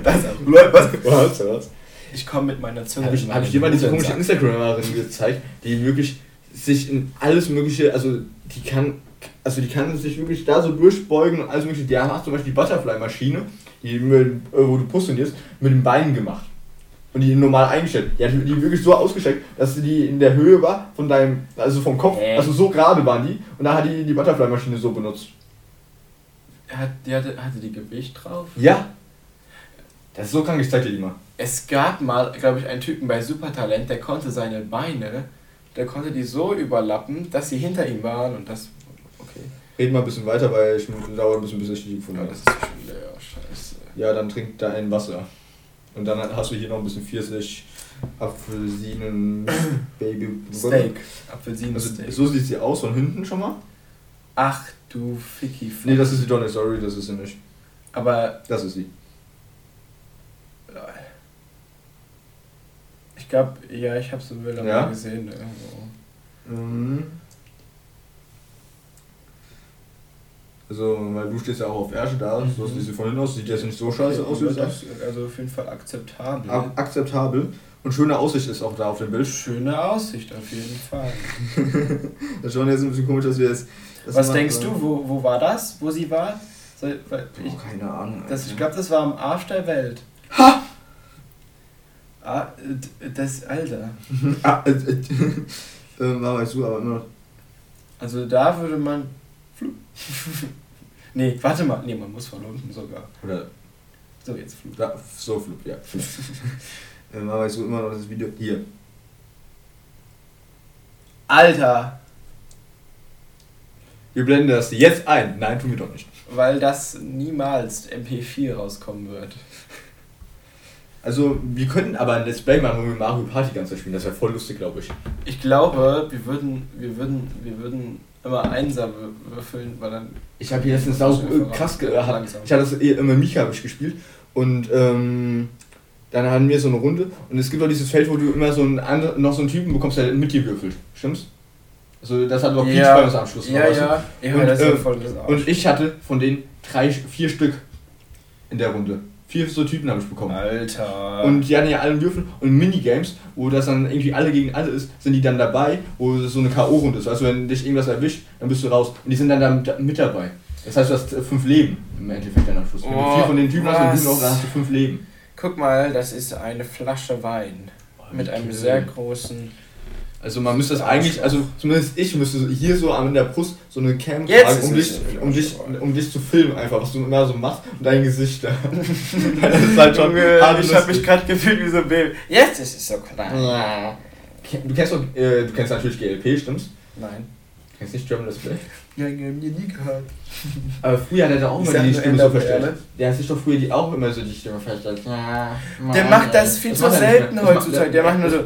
Das, was? Was? Was? Ich komme mit meiner Zunge. Habe ich, hab ich dir mal diese komische. Instagramerin gezeigt, die wirklich sich in alles mögliche, also die kann, also die kann sich wirklich da so durchbeugen und alles mögliche. Die hat zum Beispiel die Butterfly-Maschine, die mit, äh, wo du postionierst, mit den Beinen gemacht. Und die normal eingestellt. Die hat die wirklich so ausgestreckt, dass die in der Höhe war von deinem, also vom Kopf, Äh. also so gerade waren die. Und da hat die die Butterfly-Maschine so benutzt. Hat, die hatte, hatte die Gewicht drauf? Ja. Das ist so krank, ich zeig dir die mal. Es gab mal, glaube ich, einen Typen bei Supertalent, der konnte seine Beine, der konnte die so überlappen, dass sie hinter ihm waren und das. Okay. Red mal ein bisschen weiter, weil ich dauert ein bisschen, bis ich die gefunden Ja, habe. das ist schon leer, scheiße. Ja, dann trink da ein Wasser. Und dann hast du hier noch ein bisschen Pfirsich, Apfelsinen, [COUGHS] Baby. Steak. Also, Apfelsinensteak. so sieht sie aus von hinten schon mal. Ach du Ficky. Nee, das ist sie doch nicht, sorry, das ist sie nicht. Aber. Das ist sie. Ich glaube, ja, ich habe so Bilder Ja? mal gesehen. Irgendwo. Mhm. Also, weil du stehst ja auch auf Ärsche da, so sieht sie von hinten aus, sieht jetzt nicht so scheiße aus, wie ist also auf jeden Fall akzeptabel. Ak akzeptabel. Und schöne Aussicht ist auch da auf dem Bild. Schöne Aussicht auf jeden Fall. [LAUGHS] Das schaut jetzt ein bisschen komisch aus, wie es. Das Was denkst äh, du, wo, wo war das, wo sie war? So, weil ich, Oh, keine Ahnung. das, ich glaube, das war am Arsch der Welt. Ha! Ah, das, Alter. [LAUGHS] ah, äh, äh, äh, war weißt du, aber immer noch. Also da würde man. Flug. [LAUGHS] nee, warte mal. Nee, man muss von unten sogar. Oder So, jetzt Flug. Da, so Flug, ja. ähm, aber ich suche immer noch das Video. Hier. Alter! Wir blenden das jetzt ein. Nein, tun wir doch nicht. Weil das niemals MP4 rauskommen wird. Also, wir könnten aber ein Let's Play machen, wo wir Mario Party Zeit spielen. Das wäre voll lustig, glaube ich. Ich glaube, wir würden, wir würden, wir würden immer Einser wür- würfeln, weil dann. Ich habe hier letztens sau äh, krass gehabt. Langsam. Ich hatte das eh immer Mika habe ich gespielt. Und ähm, dann hatten wir so eine Runde. Und es gibt auch dieses Feld, wo du immer so einen noch so einen Typen bekommst, der mit dir würfelt. Stimmt's? Also, das hat doch Peach uns am Schluss. Ja, du? ja. Ja, Und, ja äh. Und ich hatte von denen drei, vier Stück in der Runde. Vier so Typen habe ich bekommen. Alter. Und die hatten ja alle Würfel und Minigames, wo das dann irgendwie alle gegen alle ist, sind die dann dabei, wo es so eine K.O.-Runde ist. Also wenn dich irgendwas erwischt, dann bist du raus. Und die sind dann da mit, dabei. Das heißt, du hast äh, fünf Leben im Endeffekt dann am Schluss. Wenn du Oh, vier von den Typen hast und was? du noch, dann hast du fünf Leben. Guck mal, das ist eine Flasche Wein. Mit einem sehr großen. Also man müsste das eigentlich, also zumindest ich müsste hier so an der Brust so eine Cam tragen, um dich, um, dich, um dich zu filmen einfach, was du immer so machst und dein Gesicht da. [LAUGHS] das ist halt schon Junge, ich habe mich gerade gefühlt wie so ein Baby. Jetzt ist es so klein. Ja. Du kennst doch, äh, du kennst natürlich GLP, stimmt's? Nein. Du kennst nicht German Display? Ja, ich hab nie gehört. [LAUGHS] Aber früher hat er auch immer die Stimme so verstellt. Der hat sich doch früher die auch immer so die Stimme verstellt. Der macht das viel zu selten heutzutage. Der macht nur so.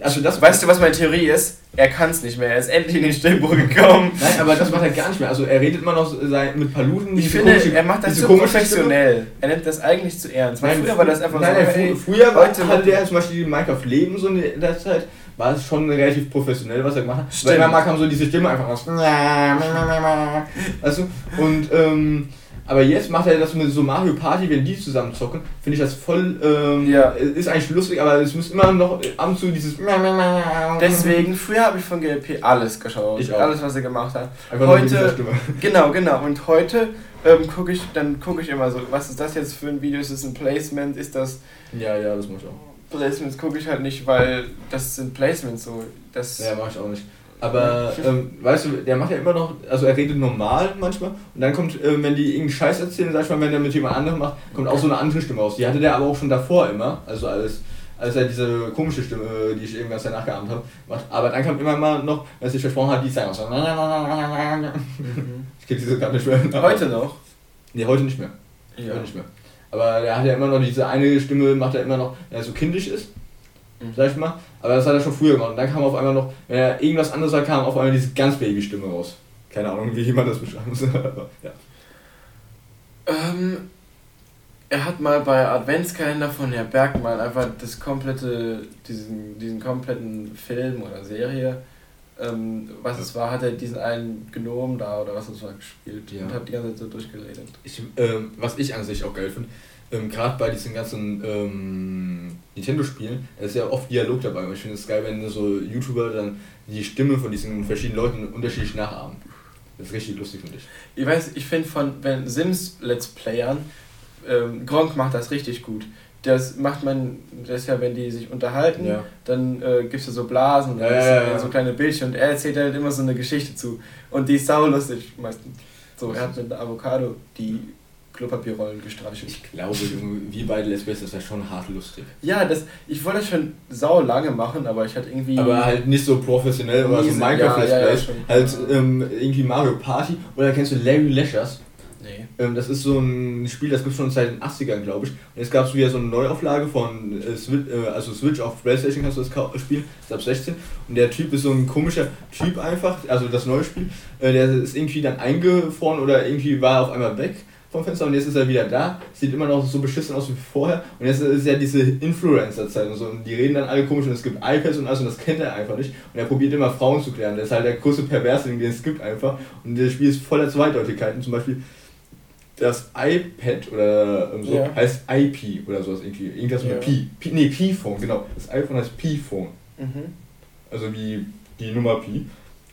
Also das Weißt du, was meine Theorie ist? Er kann es nicht mehr. Er ist endlich in den Stimmbruch gekommen. Nein, aber das macht er gar nicht mehr. Also er redet immer noch sein, mit Paluten. Ich finde, komische- er macht das so professionell. Er nimmt das eigentlich zu ernst. Weil früher war das einfach nein, so. nein, hey, fr- früher war, heute hatte der zum Beispiel die Minecraft Leben so in der Zeit, war es schon relativ professionell, was er gemacht hat. Stimmt. Weil manchmal kam so diese Stimme einfach raus. Weißt du? Und, ähm, aber jetzt macht er das mit so Mario Party, wenn die zusammen zocken, finde ich das voll, ähm, Ja. ist eigentlich lustig, aber es muss immer noch ab und zu dieses Deswegen, früher habe ich von GLP alles geschaut. Ich auch. Alles, was er gemacht hat. Einfach heute, [LAUGHS] genau, genau. Und heute ähm, gucke ich, dann gucke ich immer so, was ist das jetzt für ein Video? Ist das ein Placement? Ist das Ja, ja, das muss ich auch. Placements gucke ich halt nicht, weil das sind Placements so. Das Ja, mach ich auch nicht. Aber, ähm, weißt du, der macht ja immer noch, also er redet normal manchmal und dann kommt, ähm, wenn die irgendeinen Scheiß erzählen, sag ich mal, wenn der mit jemand anderem macht, kommt auch so eine andere Stimme raus. Die hatte der aber auch schon davor immer, also als, als er diese komische Stimme, die ich irgendwas danach geahmt habe, macht. Aber dann kommt immer mal noch, wenn er sich versprochen hat, die sagen auch so. Ich krieg diese gar nicht mehr. Heute noch? Nee, heute nicht mehr. Ja. Heute nicht mehr. Aber der hat ja immer noch diese eine Stimme, macht er immer noch, wenn er so kindisch ist, Mhm. sag ich mal. Aber das hat er schon früher gemacht. Und dann kam auf einmal noch, wenn er irgendwas anderes sagt, kam auf einmal diese ganz Baby-Stimme raus. Keine Ahnung, wie jemand das beschreiben soll. [LAUGHS] aber ja. Ähm, er hat mal bei Adventskalender von Herr Bergmann einfach das komplette, diesen, diesen kompletten Film oder Serie, ähm, was es war, hat er diesen einen Gnom da oder was es war gespielt Ja. und hat die ganze Zeit so durchgeredet. Ich, ähm, was ich an sich auch geil finde, ähm, gerade bei diesen ganzen ähm, Nintendo-Spielen, da ist ja oft Dialog dabei. Und ich finde es geil, wenn so YouTuber dann die Stimme von diesen verschiedenen Leuten unterschiedlich nachahmen. Das ist richtig lustig, finde ich. Ich weiß, ich finde von wenn Sims Let's Playern, ähm, Gronk macht das richtig gut. Das macht man, das ist ja, wenn die sich unterhalten, Ja. dann äh, gibst du so Blasen und Ja, dann ja, ja, ja. so kleine Bildchen und er erzählt halt immer so eine Geschichte zu. Und die ist saulustig meistens. So, er hat mit einer Avocado die Klopapierrollen gestreichelt. Ich glaube, Junge, wir beide Let's Plays, das wäre schon hart lustig. Ja, das, ich wollte das schon sau lange machen, aber ich hatte irgendwie. Aber halt nicht so professionell oder so Minecraft ja, ja, ja, halt ähm, irgendwie Mario Party. Oder kennst du Larry Lashers? Nee. Ähm, das ist so ein Spiel, das gibt es schon seit den 80ern, glaube ich. Und jetzt gab es wieder so eine Neuauflage von äh, Switch, äh, also Switch auf Playstation kannst du das spielen, ist ab 16. Und der Typ ist so ein komischer Typ einfach, also das neue Spiel. Äh, der ist irgendwie dann eingefroren oder irgendwie war er auf einmal weg vom Fenster und jetzt ist er wieder da. Sieht immer noch so beschissen aus wie vorher. Und jetzt ist ja diese Influencer-Zeit und so. Und die reden dann alle komisch und es gibt iPads und alles und das kennt er einfach nicht. Und er probiert immer Frauen zu klären. Der ist halt der größte Perversling, den es gibt einfach. Und das Spiel ist voller Zweideutigkeiten. Zum Beispiel das iPad oder ähm, so Ja. heißt IP oder sowas irgendwie. Irgendwas mit Ja. Pi. Pi. Nee, Pi-Phone, genau. Das iPhone heißt Pi-Phone. Mhm. Also wie die Nummer Pi.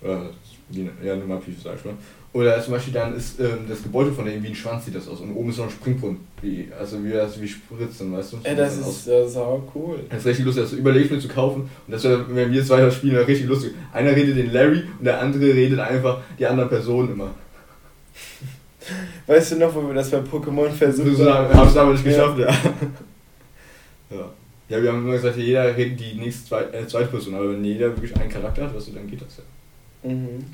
Oder die ja, Nummer Pi, sag ich mal. Oder zum Beispiel dann ist ähm, das Gebäude von dem wie ein Schwanz sieht das aus. Und oben ist noch ein Springbrunnen. Wie, also wie das wie Spritzen, weißt du? Ey, das sieht ist aus. ja sau cool. Das ist richtig lustig, das überlege ich mir zu kaufen. Und das wäre, wenn wir zwei das spielen, richtig lustig. Einer redet den Larry und der andere redet einfach die anderen Personen immer. Weißt du noch, wo wir das bei Pokémon versucht Wir haben es aber nicht geschafft, ja. ja. Ja, wir haben immer gesagt, jeder redet die nächste zweite, äh, zweite Person, aber wenn jeder wirklich einen Charakter hat, weißt du, dann geht das ja. Mhm.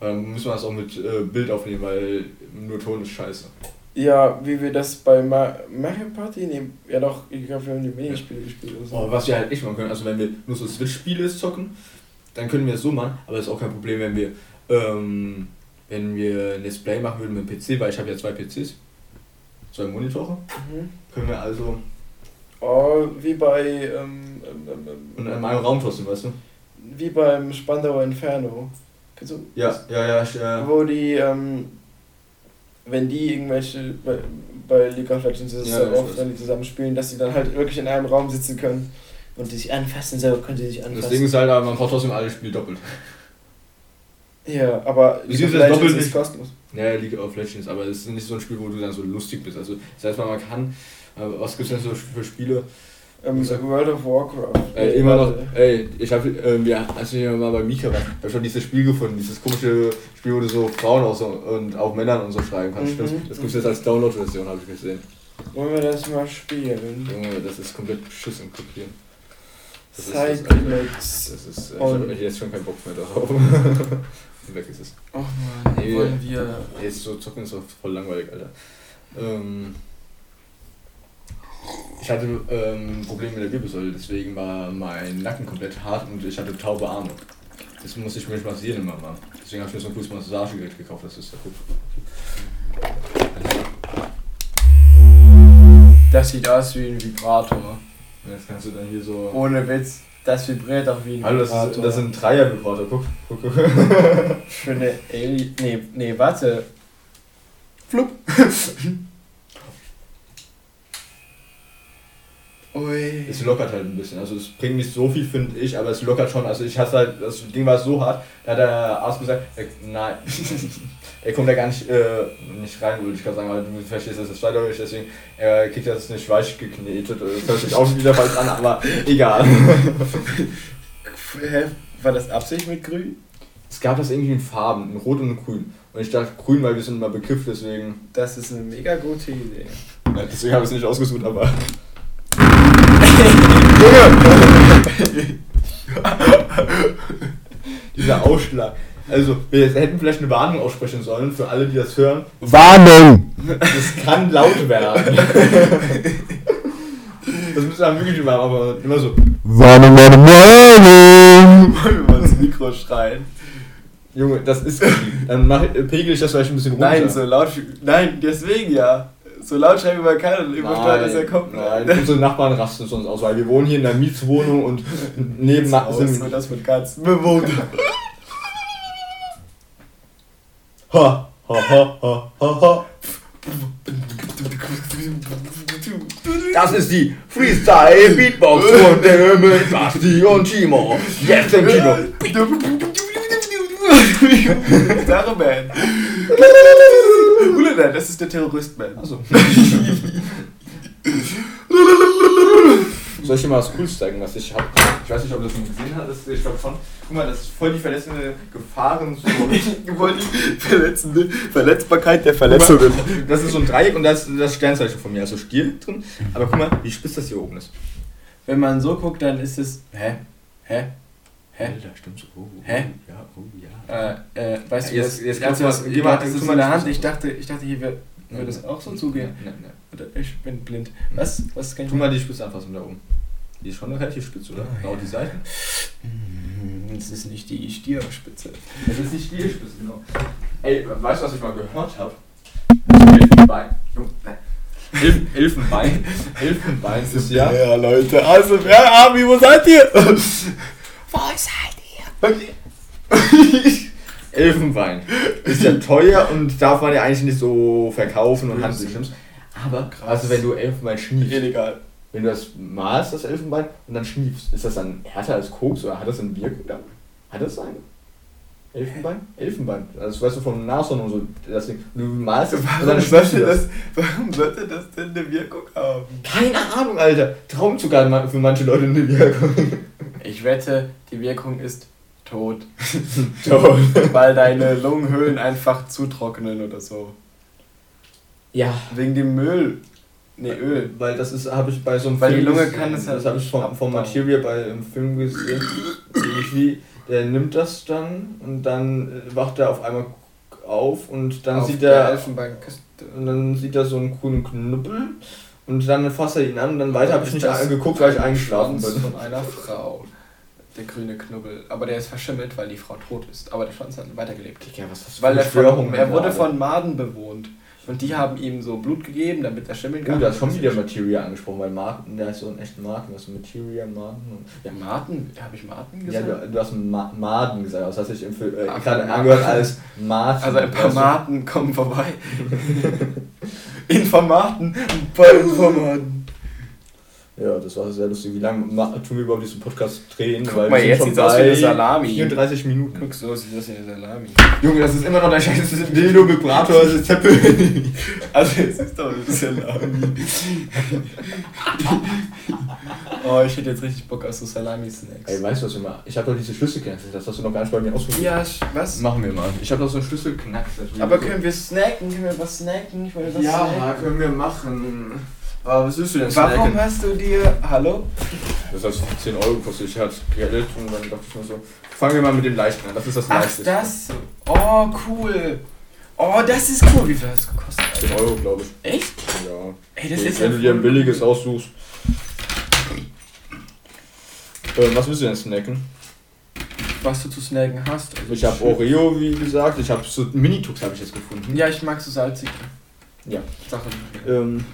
Dann müssen wir das auch mit äh, Bild aufnehmen, weil nur Ton ist scheiße. Ja, wie wir das bei Ma Mario Party nehmen. Ja doch, ich glaube, wir haben die Minispiele gespielt oder so. Oh, was wir halt echt machen können, also wenn wir nur so Switch-Spiele zocken, dann können wir es so machen, aber das ist auch kein Problem, wenn wir ähm, wenn wir ein Let's Play machen würden mit dem PC, weil ich habe ja zwei PCs, zwei Monitore, Mhm. können wir also Oh, wie bei ähm, ähm, ähm, und in meinem Raum trotzdem, weißt du? wie beim Spandauer Inferno. Du? Ja, ja, ja, ich, äh, Wo die, ähm, wenn die irgendwelche, bei, bei League of Legends ist es Ja, so oft, wenn die zusammenspielen, dass die dann halt wirklich in einem Raum sitzen können und die sich anfassen, so können sie sich das anfassen. Ding ist halt, aber man braucht trotzdem alle Spiele doppelt. ja, aber Du siehst das doppelt ist nicht. kostenlos. Ja, League of Legends, aber es ist nicht so ein Spiel, wo du dann so lustig bist. Also, das heißt man kann, äh, was gibt es denn so für Spiele, Ähm, World of Warcraft. Ey, immer noch, ey, ich hab, ähm, ja, als ich mal bei Mika war, hab schon dieses Spiel gefunden, dieses komische Spiel, wo du so Frauen auch so, und auch Männern und so schreiben kannst. Mhm. Das, gibt's jetzt als Download-Version, habe ich gesehen. Wollen wir das mal spielen? Junge, das ist komplett beschissen kopieren. Das Cyclex. ist, das ist, äh, ich habe jetzt schon keinen Bock mehr darauf. [LAUGHS] Weg ist es. Oh Mann, Nee, wollen wir. Ist so zocken ist doch voll langweilig, Alter. Ähm, ich hatte ähm, Probleme mit der Wirbelsäule, deswegen war mein Nacken komplett hart und ich hatte taube Arme. Das musste ich mich massieren immer mal. Deswegen habe ich mir so ein cooles Massagegerät gekauft, das ist ja gut. Das sieht aus wie ein Vibrator. Jetzt kannst du dann hier so. Ohne Witz, das vibriert auch wie ein Hallo, das Vibrator. ist, das ist ein Dreier-Vibrator, guck, guck, guck. Für eine Alien. Nee, nee, warte. Flup. [LAUGHS] Ui. Es lockert halt ein bisschen. Also es bringt nicht so viel, finde ich, aber es lockert schon. Also ich hasse halt, das Ding war so hart, da hat der Arzt gesagt, er, nein, [LAUGHS] er kommt da gar nicht, äh, nicht rein, würde ich gerade sagen, weil du verstehst, das ist zweideutig, deswegen er kriegt das nicht weich geknetet. Das hört sich auch wieder falsch an, aber egal. Hä? War das Absicht mit Grün? Es gab das irgendwie in Farben, in Rot und in Grün. Und ich dachte grün, weil wir sind immer Begriff, deswegen. Das ist eine mega gute Idee. Ja, deswegen habe ich es nicht ausgesucht, aber. [LAUGHS] Dieser Ausschlag. Also, wir hätten vielleicht eine Warnung aussprechen sollen für alle, die das hören. Warnung! Das kann laut werden. Das müssen wir wirklich machen, aber immer so. Warnung, Warnung, Warnung! Wollen wir mal ins Mikro schreien? Junge, das ist. Dann mach, pegel ich das vielleicht ein bisschen runter. Nein, so laut. Nein, deswegen ja. So laut schreiben wir keiner übersteuert, dass er kommt. Nein, unsere Nachbarn rasten sonst aus, weil wir wohnen hier in einer Mietswohnung und neben Aus, sind. und das wird ganz bewohnt. Ha, ha, ha, ha, ha, ha. Das ist die Freestyle Beatbox von Basti und Timo. Jetzt im Kino. Gitarre-Man. Ulala, das ist der Terrorist-Man. Achso. [LAUGHS] Soll ich dir mal was Cooles zeigen, was ich habe? Ich weiß nicht, ob du das schon gesehen hast. Ich glaube schon. Guck mal, das ist voll die verletzende Gefahren. Ich [LAUGHS] wollte die verletzende Verletzbarkeit der mal, Das ist so ein Dreieck und da ist das Sternzeichen von mir, also Stier drin. Aber guck mal, wie spitz das hier oben ist. Wenn man so guckt, dann ist es. Hä? Hä? Hä? Alter, stimmt so. Oh, Hä? Ja, oh ja. Äh, äh, weißt du, Jetzt- guck mal, was, geh mal- das mal in der Hand. Ich dachte, ich dachte, hier wird, würde das auch so zugehen. Nein, nein. Oder Ich bin blind. Was? Was kann ich Tu mal die Spitze anfassen da oben. Die ist schon relativ spitz, oder? Ah, Genau ja. die Seiten. Das ist nicht die Stierspitze. Das ist nicht die Spitze, genau. Ey, weißt du, was ich mal gehört habe? Elfenbein. Jo, nein. Elf, Elfenbein. Elfenbein [LAUGHS] ist ja. Ja, Leute. Also, wer Army, wo seid ihr? [LAUGHS] wo seid [LAUGHS] Elfenbein ist ja teuer und darf man ja eigentlich nicht so verkaufen und handeln. Aber, Krass. also wenn du Elfenbein ihr? schniefst, Illegal. wenn du das malst, das Elfenbein, und dann schniefst, ist das dann härter als Koks oder hat das eine Wirkung? Hat das eine? Elfenbein? Elfenbein. Also weißt du vom Nashorn und so. Das Ding. Du malst es und dann Warum schniefst du das. das, warum sollte das denn eine Wirkung haben? Keine Ahnung, Alter. Traumzucker für manche Leute eine Wirkung. Ich wette, die Wirkung ist tot. [LAUGHS] Toll. [LAUGHS] Weil deine Lungenhöhlen einfach zutrocknen oder so. Ja. Wegen dem Müll. Ne, Öl. Weil das ist, habe ich bei so einem Weil die Film Lunge gesehen. kann es halt Das habe ich nicht vom. Materia bei einem Film gesehen. Irgendwie, der nimmt das dann und dann äh, wacht er auf einmal auf und dann Auf sieht er Elfenbeinküste. und dann sieht er so einen coolen Knüppel und dann fasst er ihn an und dann weiter habe ich nicht das angeguckt, weil ich eingeschlafen bin. von einer Frau. Der grüne Knubbel. Aber der ist verschimmelt, weil die Frau tot ist. Aber der Schwanz hat weitergelebt. Digga, was hast du Weil er, von, er wurde von Maden bewohnt. Und die haben ihm so Blut gegeben, damit er schimmeln Oh, kann. da ist schon wieder Materia angesprochen, weil Martin, der ist so ein echter Martin, was Materia, Martin. Ja, Martin? Habe ich Martin Ja, gesagt? du, du hast Ma Maden gesagt, das hast du dich im Film äh, gerade angehört als Martin. also ein paar du? Maten kommen vorbei. [LAUGHS] Informaten, ein paar Informaten. Ja, das war sehr lustig. Wie lange tun wir überhaupt diesen Podcast drehen? Guck Weil mal, wir jetzt schon aus wie bei eine Salami. 34 Minuten. Guck, so sieht das in der Salami. Junge, das ist immer noch der scheiße Dildo Vibrator, das ist Zeppel. Also, es ist doch eine Salami. oh, ich hätte jetzt richtig Bock auf so Salami-Snacks. Ey, weißt du, was wir mal? Ich habe doch diese Schlüssel geknackt. Das hast du noch gar nicht bei mir ausprobiert. Ja, ich- was? Machen wir mal. Ich habe doch so einen Schlüssel geknackt. Aber können wir snacken? Können wir was snacken? Ich wollte was Ja, snacken. können wir machen. Aber was willst du denn Warum snacken? hast du dir. Hallo? Das hat 10 Euro gekostet. Ich hatte Geld und dann dachte ich mir so, fangen wir mal mit dem Leichten an. Das ist das Ach, Leichteste. das. Oh, cool. Oh, das ist cool. Wie viel hat es gekostet? 10 Euro, glaube ich. Echt? Ja. Ey, das Okay, ist wenn du dir ein billiges aussuchst. Ähm, was willst du denn snacken? Was du zu snacken hast. Also Ich habe Oreo, wie gesagt. Ich habe so Mini-Tux habe ich jetzt gefunden. Ja, ich mag so salzige Ja. Sachen. Ähm,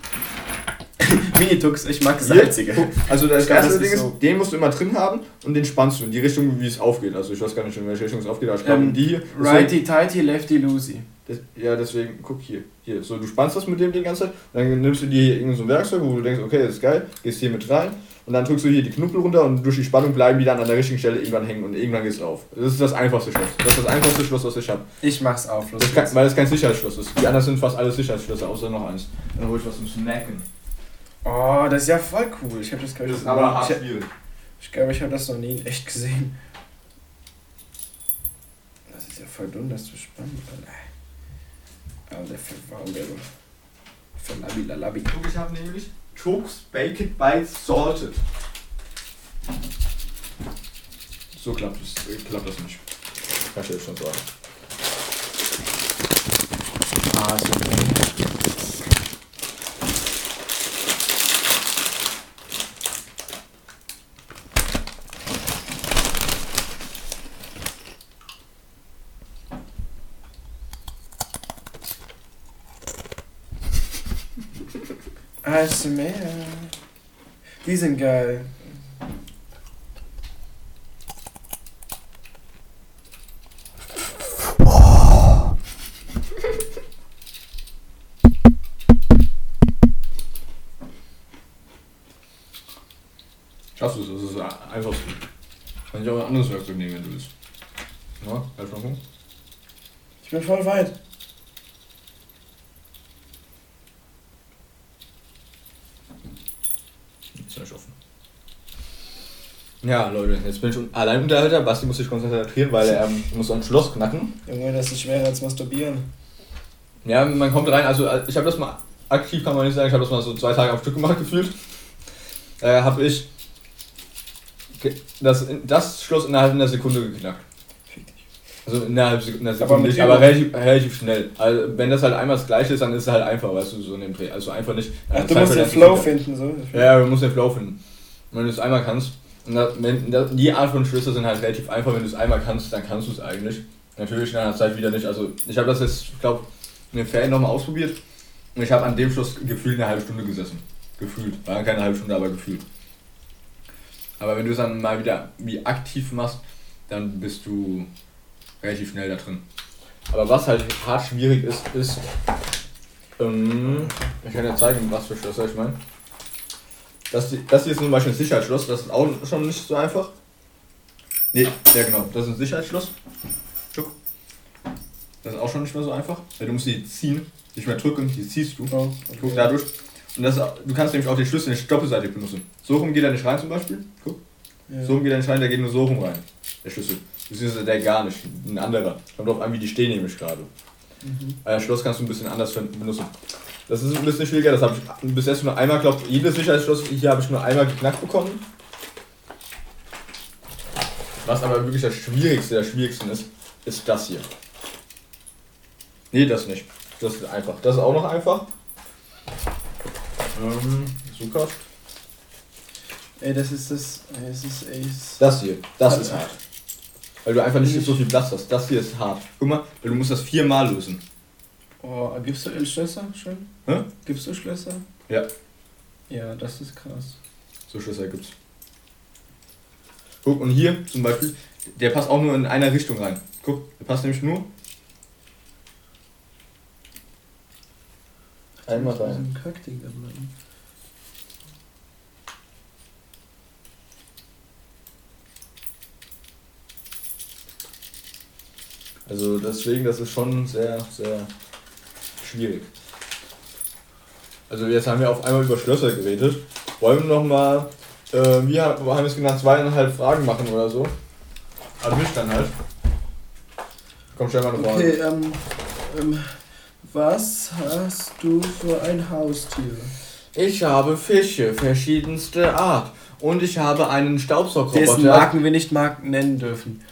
[LAUGHS] Minitux, ich mag salzige. guck, also das erste Ding ist so- den musst du immer drin haben und den spannst du in die Richtung, wie es aufgeht. Also ich weiß gar nicht, in welche Richtung es aufgeht, aber ich glaube Ähm, die hier. Righty tighty, lefty loosey. Das, ja, deswegen, guck hier. Hier, so, du spannst das mit dem die ganze Zeit, dann nimmst du dir hier irgendein so ein Werkzeug, wo du denkst, okay, das ist geil, gehst hier mit rein und dann drückst du hier die Knuppel runter und durch die Spannung bleiben die dann an der richtigen Stelle irgendwann hängen und irgendwann geht's auf. Das ist das einfachste Schloss. Das ist das einfachste Schloss, was ich habe. Ich mach's auf, los Das kann, weil das kein Sicherheitsschloss ist. Die anderen sind fast alle Sicherheitsschlösser, außer noch eins. Dann hol ich was zum Snacken. Oh, das ist ja voll cool. Ich habe das, glaub ich, Das ist noch aber nie- hart ich, schwierig. ich glaube, ich habe das noch nie in echt gesehen. Das ist ja voll dumm, das zu spannen. Aber der für warum der für Labi Lalabi. Guck, ich habe nämlich Chokes Baked Bites Salted. So klappt das, äh, klappt das nicht. Kann ich dir jetzt schon sagen. Ah, so. ASMR. Die sind geil. Schaffst du es, das ist einfach. Kann ich auch ein anderes Werkzeug nehmen, wenn du willst. Ja, halt mal gucken. Ich bin voll weit. Ist nicht offen. Ja, Leute, jetzt bin ich un- Alleinunterhalter. Basti muss sich konzentrieren, weil er ähm, muss ein Schloss knacken. Junge, das ist schwerer als masturbieren. Ja, man kommt rein, also äh, ich habe das mal aktiv, kann man nicht sagen, ich habe das mal so zwei Tage am Stück gemacht [LAUGHS] gefühlt. Äh, habe ich das, das Schloss innerhalb einer Sekunde geknackt. Also innerhalb einer Aber Sekunde mit nicht, aber relativ, relativ schnell. Also wenn das halt einmal das gleiche ist, dann ist es halt einfach, weißt du, so in dem Dreh. Also einfach nicht. Ach, du musst den Flow finden, so. Ja, du musst den Flow finden. Wenn du es einmal kannst, da, wenn, da, die Art von Schlüssel sind halt relativ einfach, wenn du es einmal kannst, dann kannst du es eigentlich. Natürlich in einer Zeit wieder nicht. Also ich habe das jetzt, ich glaube, in den Ferien nochmal ausprobiert und ich habe an dem Schluss gefühlt eine halbe Stunde gesessen. Gefühlt. War keine halbe Stunde, aber gefühlt. Aber wenn du es dann mal wieder wie aktiv machst, dann bist du relativ schnell da drin. Aber was halt hart schwierig ist, ist. Ähm, ich kann ja zeigen, was für Schlösser ich meine. Das, das hier ist zum Beispiel ein Sicherheitsschloss, das ist auch schon nicht so einfach. Ne, ja genau, das ist ein Sicherheitsschloss. Guck. Das ist auch schon nicht mehr so einfach. Weil du musst die ziehen, nicht mehr drücken, die ziehst du. Oh, Guck dadurch. Und das, du kannst nämlich auch den Schlüssel nicht doppelseitig benutzen. So rum geht er nicht rein zum Beispiel. Guck. Ja. So rum geht er nicht rein, der geht nur so rum rein. Der Schlüssel. Beziehungsweise der gar nicht. Ein anderer. Kommt drauf an, wie die stehen nämlich gerade. Mhm. Äh, Schloss kannst du ein bisschen anders benutzen. Das ist ein bisschen schwieriger, das habe ich bis jetzt nur einmal, glaube jedes Sicherheitsschloss hier habe ich nur einmal geknackt bekommen. Was aber wirklich das Schwierigste der Schwierigsten ist, ist das hier. Nee, das nicht. Das ist einfach. Das ist auch noch einfach. Ähm, Zucker. Ey, das ist das. Ey, das ist Ace. Das hier, das ist hart. Weil du einfach nicht so viel Platz hast. Das hier ist hart. Guck mal, weil du musst das viermal lösen. Oh, gibst du in Schlösser schon? Hä? Gibst du Schlösser? Ja. Ja, das ist krass. So Schlösser gibt's. Guck, und hier zum Beispiel, der passt auch nur in einer Richtung rein. Guck, der passt nämlich nur. Einmal rein. Ein da bleiben. Also deswegen, das ist schon sehr, sehr schwierig. Also jetzt haben wir auf einmal über Schlösser geredet. Wollen wir noch mal, äh, wie haben wir es genannt, zweieinhalb Fragen machen oder so? Also mich dann halt. Komm, stell mal eine Frage. Okay, ähm, ähm, was hast du für ein Haustier? Ich habe Fische verschiedenster Art. Und ich habe einen Dessen Staubsaugerroboter. Marken wir nicht Marken nennen dürfen.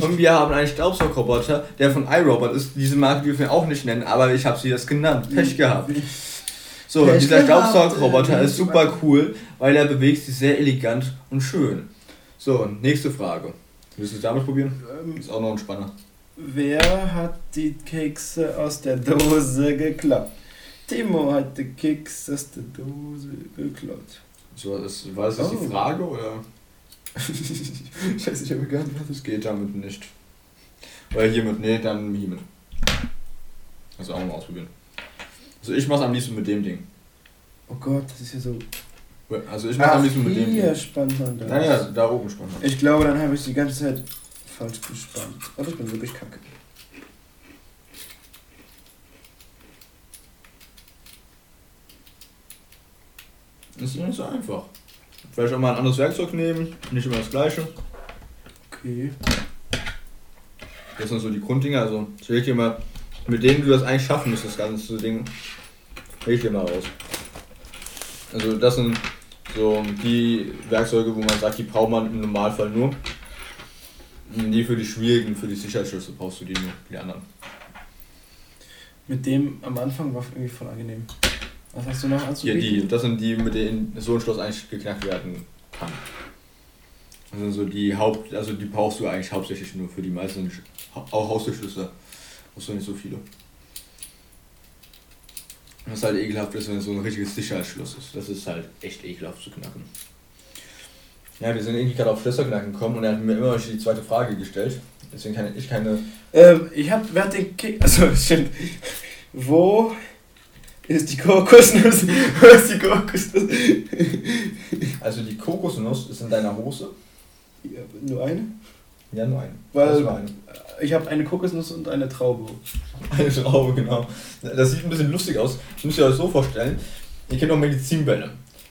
Und wir haben einen Staubsaugerroboter, der von iRobot ist. Diese Marke dürfen wir auch nicht nennen, aber ich habe sie jetzt genannt. Pech gehabt. So, Pech dieser Staubsaugerroboter äh, ist super cool, weil er bewegt sich sehr elegant und schön. So, nächste Frage. Willst du es damit probieren? Ähm, Ist auch noch ein Spanner. wer hat die Kekse aus der Dose geklaut? Timo hat die Kekse aus der Dose geklaut. So, das, war das jetzt Oh. die Frage oder? [LAUGHS] Ich habe gar nicht, was es geht damit nicht. Oder hiermit, nee, dann hiermit. Also auch mal ausprobieren. Also ich mach's am liebsten mit dem Ding. Oh Gott, das ist ja so. Also ich mach's am liebsten mit dem hier Ding. spannt man das. Naja, da oben spannt man. Ich glaube, dann habe ich die ganze Zeit falsch gespannt. Aber ich bin wirklich kacke. Das ist nicht so einfach. Vielleicht auch mal ein anderes Werkzeug nehmen, nicht immer das gleiche. Okay. Das sind so die Grunddinger. Also ich leg dir mal, mit denen du das eigentlich schaffen musst, das ganze Ding. Leg dir mal raus. Also das sind so die Werkzeuge, wo man sagt, die braucht man im Normalfall nur. Die für die schwierigen, für die Sicherheitsschlüsse brauchst du die nur, die anderen. Mit dem am Anfang war irgendwie voll angenehm. Was hast du noch Ja, anzubieten? die, das sind die, mit denen so ein Schloss eigentlich geknackt werden kann. Das sind so die Haupt, also die brauchst du eigentlich hauptsächlich nur für die meisten, auch Haustürschlüssel. Brauchst du nicht so viele. Was halt ekelhaft ist, wenn es so ein richtiges Sicherheitsschloss ist. Das ist halt echt ekelhaft zu knacken. Ja, wir sind irgendwie gerade auf Schlösser knacken gekommen und er hat mir immer die zweite Frage gestellt. Deswegen kann ich keine. Ähm, ich hab, wer hat den Keks. Achso, [LAUGHS] stimmt. Wo ist die Kokosnuss? [LAUGHS] Wo ist die Kokosnuss? Also die Kokosnuss ist in deiner Hose. Ja, nur eine? Ja, nur eine. Weil- nur eine. Ich habe eine Kokosnuss und eine Traube. Eine Schraube, genau. Das sieht ein bisschen lustig aus. Das müsst ihr euch so vorstellen. Ihr kennt auch Medizinbälle.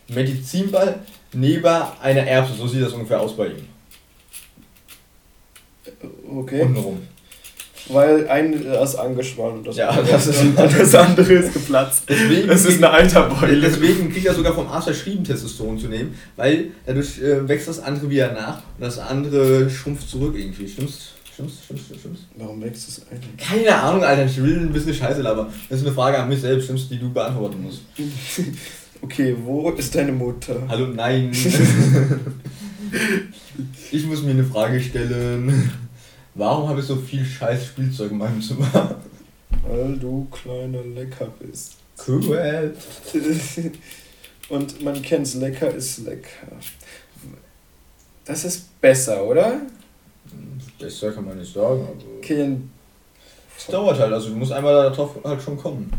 Medizinball neben einer Erbse, so sieht das ungefähr aus bei ihm. Okay. Untenrum. Weil ein ist angeschwollen und das, Ja, das ist- das andere ist geplatzt. [LAUGHS] Deswegen, Das ist eine Eiterbeule. deswegen kriegt er sogar vom Arzt verschrieben, Testosteron zu nehmen, weil dadurch äh, wächst das andere wieder nach und das andere schrumpft zurück irgendwie. Stimmt's? Stimmt's? Stimmt's? Stimmt's? Warum wächst das eigentlich? Keine Ahnung, Alter, ich will ein bisschen Scheiße, aber das ist eine Frage an mich selbst, stimmt's, die du beantworten musst. [LAUGHS] Okay, wo ist deine Mutter? Hallo, nein. [LAUGHS] ich muss mir eine Frage stellen. Warum habe ich so viel scheiß Spielzeug in meinem Zimmer? [LAUGHS] Weil du kleiner Lecker bist. Cool. [LAUGHS] Und man kennt's, lecker ist lecker. Das ist besser, oder? Besser kann man nicht sagen, aber. Okay, Es dauert halt, also du musst einmal darauf halt schon kommen.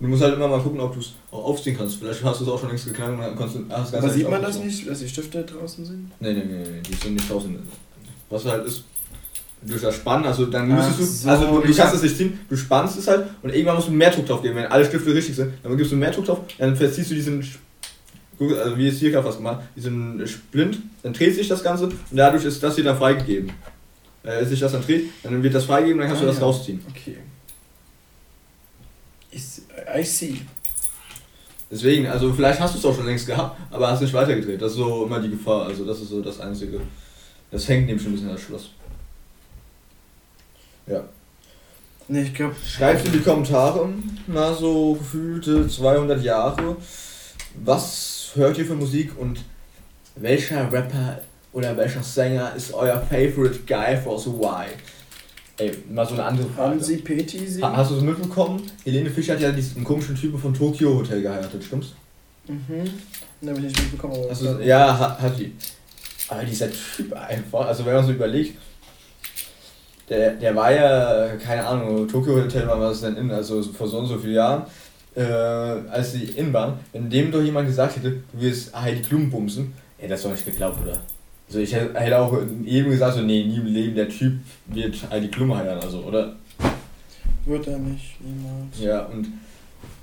Und du musst halt immer mal gucken, ob du es auch aufziehen kannst. Vielleicht hast du es auch schon längst geknackt und dann kannst du. Hast aber sieht man das nicht, dass die Stifte draußen sind? Nee, nee, nee, nee, die sind nicht draußen. Was halt ist, durch das Spannen, also dann müsstest du, so, also du, du kannst es nicht ziehen, du spannst es halt und irgendwann musst du mehr Druck drauf geben. Wenn alle Stifte richtig sind, dann gibst du mehr Druck drauf, dann verziehst du diesen, also wie es hier gerade was gemacht, diesen Splint, dann dreht sich das Ganze und dadurch ist das hier dann freigegeben. Äh, sich das dann dreht, dann wird das freigegeben, dann kannst du Ah, das ja. rausziehen. Okay. I see. Deswegen, also vielleicht hast du es auch schon längst gehabt, aber hast nicht weitergedreht. Das ist so immer die Gefahr. Also das ist so das Einzige. Das hängt nämlich schon ein bisschen an das Schloss. Ja. Ne, ich glaube. Schreibt in die Kommentare, na so gefühlte 200 Jahre, was hört ihr für Musik und welcher Rapper oder welcher Sänger ist euer favorite guy for the why? Ey, mal so eine andere Frage. Haben Sie Peti Ha- singen? Hast du es mitbekommen? Helene Fischer hat ja diesen komischen Typen von Tokyo Hotel geheiratet, stimmt's? Mhm. Ne, hab ich nicht mitbekommen. aber- Also, ja, hat, hat die. Aber dieser Typ einfach, also wenn man so überlegt, der, der war ja, keine Ahnung, Tokyo Hotel war was denn in, also vor so und so vielen Jahren, äh, als sie in waren, wenn dem doch jemand gesagt hätte, du wirst Heidi Klum bumsen, ey, das doch nicht geglaubt, oder? Also ich hätte auch eben gesagt, so, nee, nie im Leben, der Typ wird Heidi Klum heiraten, also, oder? Wird er nicht, niemals. Ja, und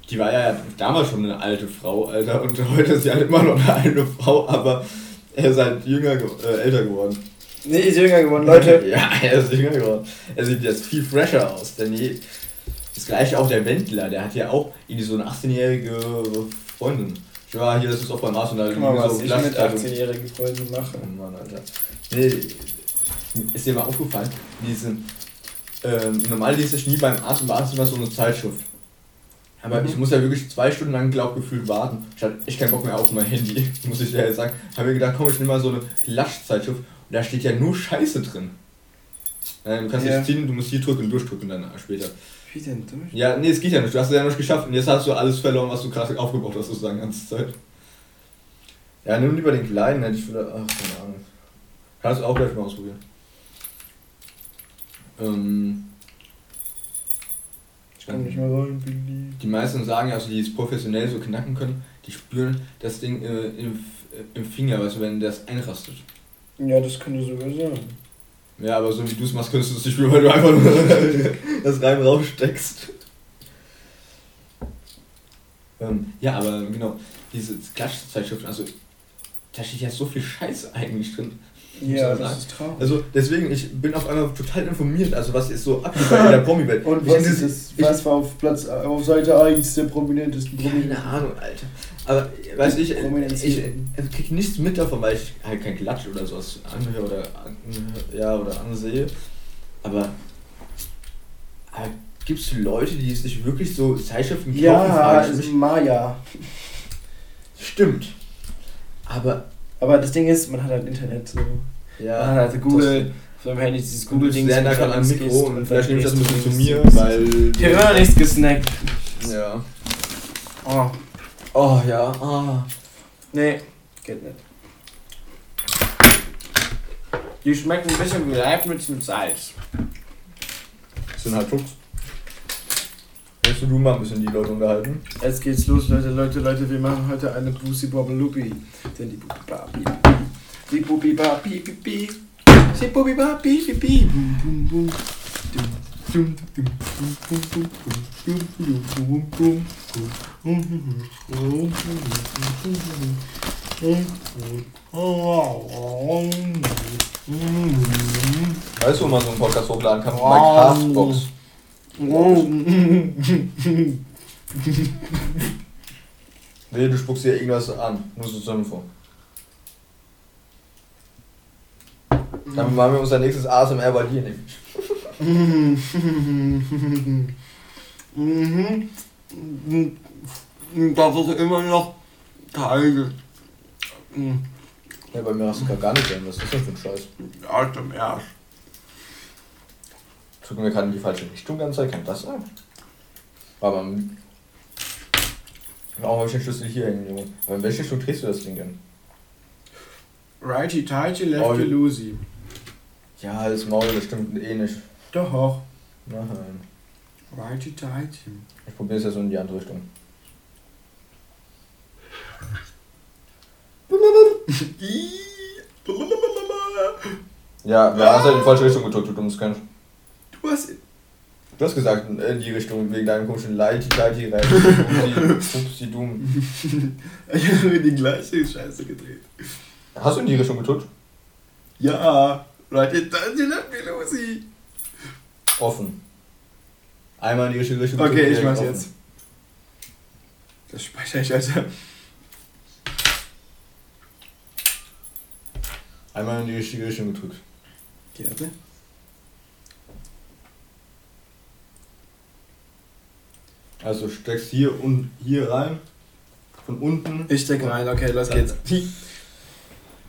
die war ja damals schon eine alte Frau, Alter, und heute ist sie halt immer noch eine alte Frau, aber er ist halt jünger, äh, älter geworden. Nee, ist jünger geworden, Leute. [LAUGHS] Ja, er ist jünger geworden. Er sieht jetzt viel fresher aus, denn je, das gleiche auch der Wendler, der hat ja auch irgendwie so eine 18-jährige Freundin. Ich war hier, das ist auch beim Mars und da Guck mal, was so ich mit 18-jährigen Freunden mache. Oh Mann, Alter. Nee, ist dir mal aufgefallen, diese, ähm, normal lese ich nie beim Arzt und beim Arzt immer so eine Zeitschrift. Aber Mhm. ich muss ja wirklich zwei Stunden lang glaubgefühlt warten. Ich hatte echt keinen Bock mehr auf mein Handy, [LAUGHS] muss ich dir ehrlich sagen. Habe mir gedacht, komm, ich nehme mal so eine Klatschzeitschrift da steht ja nur Scheiße drin. Äh, du kannst Ja. nicht ziehen, du musst hier drücken, durchdrücken dann später. Wie denn durch? Ja, nee, es geht ja nicht. Du hast es ja noch nicht geschafft und jetzt hast du alles verloren, was du gerade aufgebaut hast, sozusagen, die ganze Zeit. Ja, nimm lieber den kleinen, hätte ich wieder. Ach, keine Ahnung. Kannst du auch gleich mal ausprobieren. Ähm, Ich kann nicht mehr rein, Billy. die meisten sagen ja, also die es professionell so knacken können, die spüren das Ding äh, im, äh, im Finger, weißt du, wenn das einrastet. Ja, das könnte sogar sein. Ja, aber so wie du es machst, könntest du es nicht spüren, weil du einfach nur [LAUGHS] das rein raussteckst. Ähm, ja, aber genau, diese Klatschzeitschriften, also da steht ja so viel Scheiße eigentlich drin. Ja, das sagen. ist traurig. Also deswegen, ich bin auf einmal total informiert, also was ist so abgeht in der [LAUGHS] Promi-Welt. Und Ich was finde ist? Was war auf Platz auf Seite 1 der prominentesten Keine Prominenten? Ahnung, Alter. Aber, weißt du, ich, ich, ich krieg nichts mit davon, weil ich halt kein Klatsch oder sowas anhöre oder, anhöre, ja, oder ansehe. Aber, aber gibt es Leute, die sich wirklich so Zeitschriften kaufen? Ja, ich ist mich. Maya. Stimmt. Aber, Aber das Ding ist, man hat halt Internet so. ja. man hat halt Google, auf seinem Handy dieses Google-Ding. Google-Ding da gerade am Mikro und vielleicht nehme ich das ein bisschen zu mir, weil. Ich noch nichts gesnackt. Ja. Oh, Oh ja, ah. nee, geht nicht. Die schmecken ein bisschen wie Leibniz mit Salz. Das sind halt Fuchs. Willst du mal ein bisschen die Leute unterhalten? Jetzt geht's los, Leute, Leute, Leute. Wir machen heute eine Pussy Bobbelupi. Denn die Bubi. Die Bubi Babi Bibi. Die Bubi bum. Dum, dum, dum, bum, bum, bum, bum, dum, dum, bum, bum, bum. Weißt du, wo man so einen Podcast hochladen kann? Bei. Castbox. Nee, du spuckst dir irgendwas an. Nur so Info. Dann machen wir unser nächstes ASMR bei dir nämlich. [LAUGHS] Das ist immer noch kalt. Ja, bei mir hast du gar nicht drin. Was ist das denn für ein Scheiß? Arsch am Arsch. Drücken wir gerade in die falsche Richtung die ganze Zeit? Kann das sein? Aber. Warum habe ich den Schlüssel hier hängen, Junge? Aber in welche Richtung drehst du das Ding denn? Righty tighty, lefty Oh. loosey. Ja, das Maul, das stimmt eh nicht. Doch. Nein. Righty tighty. Ich probiere es ja so in die andere Richtung. Ja, wer hat halt in die falsche Richtung gedrückt, du dummes Kind. Du hast. Du hast gesagt, in die Richtung, wegen deinem komischen Lighty Lighty rein. Upsi, dumm. Ich habe mir die gleiche Scheiße gedreht. Hast du in die Richtung gedrückt? Ja. Righty tighty, lefty loosey. Offen. Einmal in die richtige Richtung Okay, ich mach's offen. jetzt. Das speichere ich, Alter. Einmal in die richtige Richtung gedrückt. Okay, warte. Also steckst hier und hier rein. Von unten. Ich steck rein, okay, los geht's.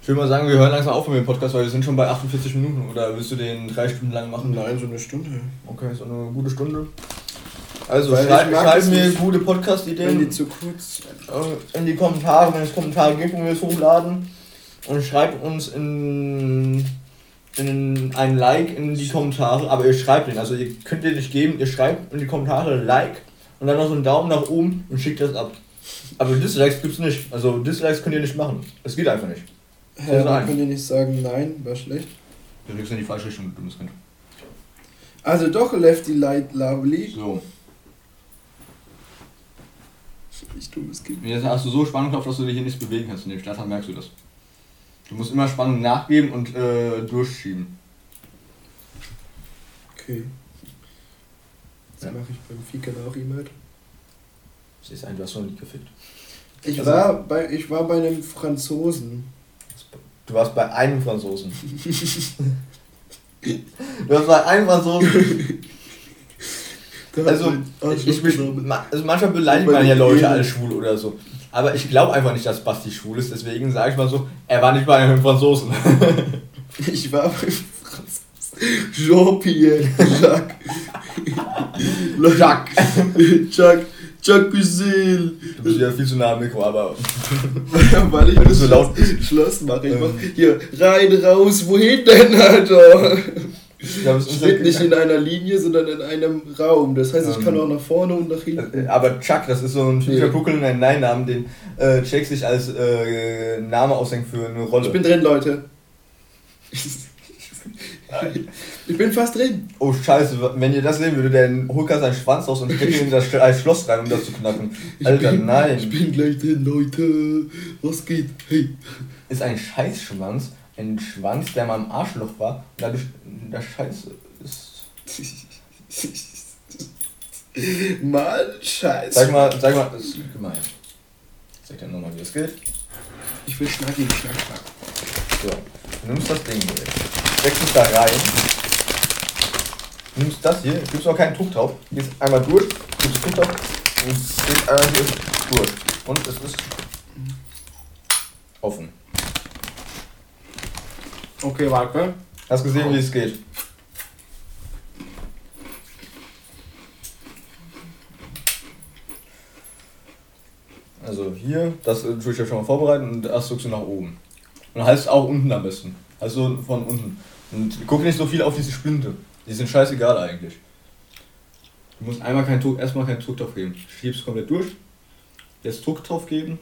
Ich will mal sagen, wir hören langsam auf mit dem Podcast, weil wir sind schon bei 48 Minuten. Oder willst du den drei Stunden lang machen? Nein, so eine Stunde. Okay, so eine gute Stunde. Also es mir gute Wenn die Podcast-Ideen zu kurz äh, in die Kommentare, wenn es Kommentare gibt, wenn wir es hochladen. Und schreibt uns in, in ein Like in die Kommentare. Aber ihr schreibt den, also ihr könnt ihr nicht geben, ihr schreibt in die Kommentare Like und dann noch so einen Daumen nach oben und schickt das ab. Aber Dislikes gibt's nicht. Also Dislikes könnt ihr nicht machen. Es geht einfach nicht. Hä, So man ja nicht sagen, nein, war schlecht. Du drückst in die falsche Richtung, du dummes Kind. Also doch Lefty Light Lovely. So. Ich dummes Kind. Jetzt hast du so Spannung drauf, dass du dich hier nichts bewegen kannst in dem Start, dann merkst du das. Du musst immer Spannung nachgeben und äh, durchschieben. Okay. Das Ja. mache ich beim Ficken auch immer. Siehst ein, du hast noch nie gefickt. Ich Also- war bei ich war bei einem Franzosen. Du warst bei einem Franzosen. du warst bei einem Franzosen. Also, ich, ich, ma- also manchmal beleidigt Bei man ja Leute als schwul oder so. Aber ich glaube einfach nicht, dass Basti schwul ist, deswegen sage ich mal so, er war nicht [LAUGHS] bei einem Franzosen. Ich war beim Franzosen. Jean-Pierre Jacques. Jacques. Jacques. Cusil. Du bist ja viel zu nah am Mikro, aber [LAUGHS] Weil ich Weil du so laut Schloss- Schloss mache. Ich Ähm. mach hier rein, raus, wohin denn, Alter? ich bin nicht in einer Linie, sondern in einem Raum. Das heißt, ich Ähm. kann auch nach vorne und nach hinten. Äh, Aber Chuck, das ist so ein typischer Nee. Brooklyn ein Nein-Namen, den äh, Jake sich als äh, Name ausdenkt für eine Rolle. Ich bin drin, Leute. [LAUGHS] [LAUGHS] Ich bin fast drin. oh Scheiße, wenn ihr das sehen würdet, dann holt er seinen Schwanz raus und [LAUGHS] steckt ihn in das als Schloss rein, um das zu knacken. Ich Alter, bin, nein. Ich bin gleich drin, Leute. Was geht? Hey. Ist ein Scheißschwanz, ein Schwanz, der mal im Arschloch war dadurch der Scheiße ist. [LAUGHS] Mann, scheiße. Sag mal, sag mal, das ist gemein. Sag dir nochmal, wie das geht. Ich will schnacken, schnack, schnack. So, du nimmst das Ding hier. Steckst es da rein. Nimmst das hier, gibst auch keinen Druck drauf. Gehst einmal durch, gibst Druck drauf und es geht einmal hier durch. Und es ist offen. Okay, warte. Hast gesehen, wie es geht? Also hier, das äh, tue ich ja schon mal vorbereiten und das drückst du nach oben. Und heißt es auch unten am besten. Also von unten. Und guck nicht so viel auf diese Splinte. Die sind scheißegal eigentlich. Du musst einmal keinen Druck, erstmal keinen Druck drauf geben. Schiebst komplett durch. Jetzt Druck drauf geben.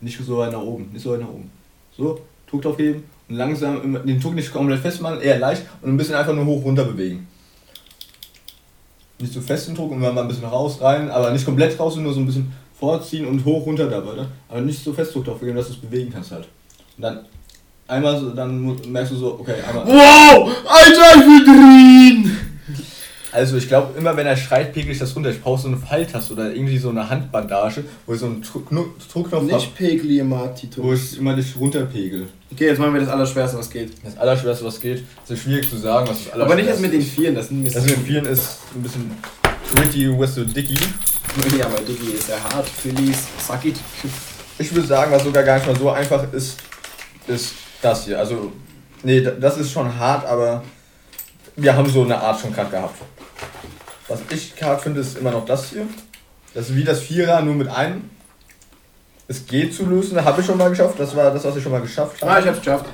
Nicht so weit nach oben. Nicht so weit nach oben. So, Druck drauf geben und langsam den Druck nicht komplett festmachen, eher leicht und ein bisschen einfach nur hoch runter bewegen. Nicht so fest den Druck und mal ein bisschen raus, rein, aber nicht komplett raus, nur so ein bisschen vorziehen und hoch runter dabei. Ne? Aber nicht so fest Druck drauf geben, dass du es bewegen kannst halt. Und dann einmal so, dann merkst du so, okay, einmal. Wow! Alter, ich bin drin! Also ich glaube, immer wenn er schreit, pegel ich das runter. Ich brauche so eine Pfeiltaste oder irgendwie so eine Handbandage, wo ich so einen Druckknopf habe, Nicht Pegli, wo Matito. ich immer dich runterpegel. Okay, jetzt machen wir das Allerschwerste, was geht. Das Allerschwerste, was geht, ist ja schwierig zu sagen, was das Allerschwerste Aber nicht das mit den Vieren, das sind Das mit den Vieren ist ein bisschen tricky, Westo Dicky. [LAUGHS] Ja, aber Diggi ist ja hart. Phillies, suck it. Ich würde sagen, was sogar gar nicht mal so einfach ist, ist das hier. Also, nee, da- das ist schon hart, aber wir haben so eine Art schon gerade gehabt. Was ich hart finde, ist immer noch das hier. Das ist wie das Vierer, nur mit einem. Es geht zu lösen, habe ich schon mal geschafft. Das war das, was ich schon mal geschafft Ah, habe. ich hab's geschafft.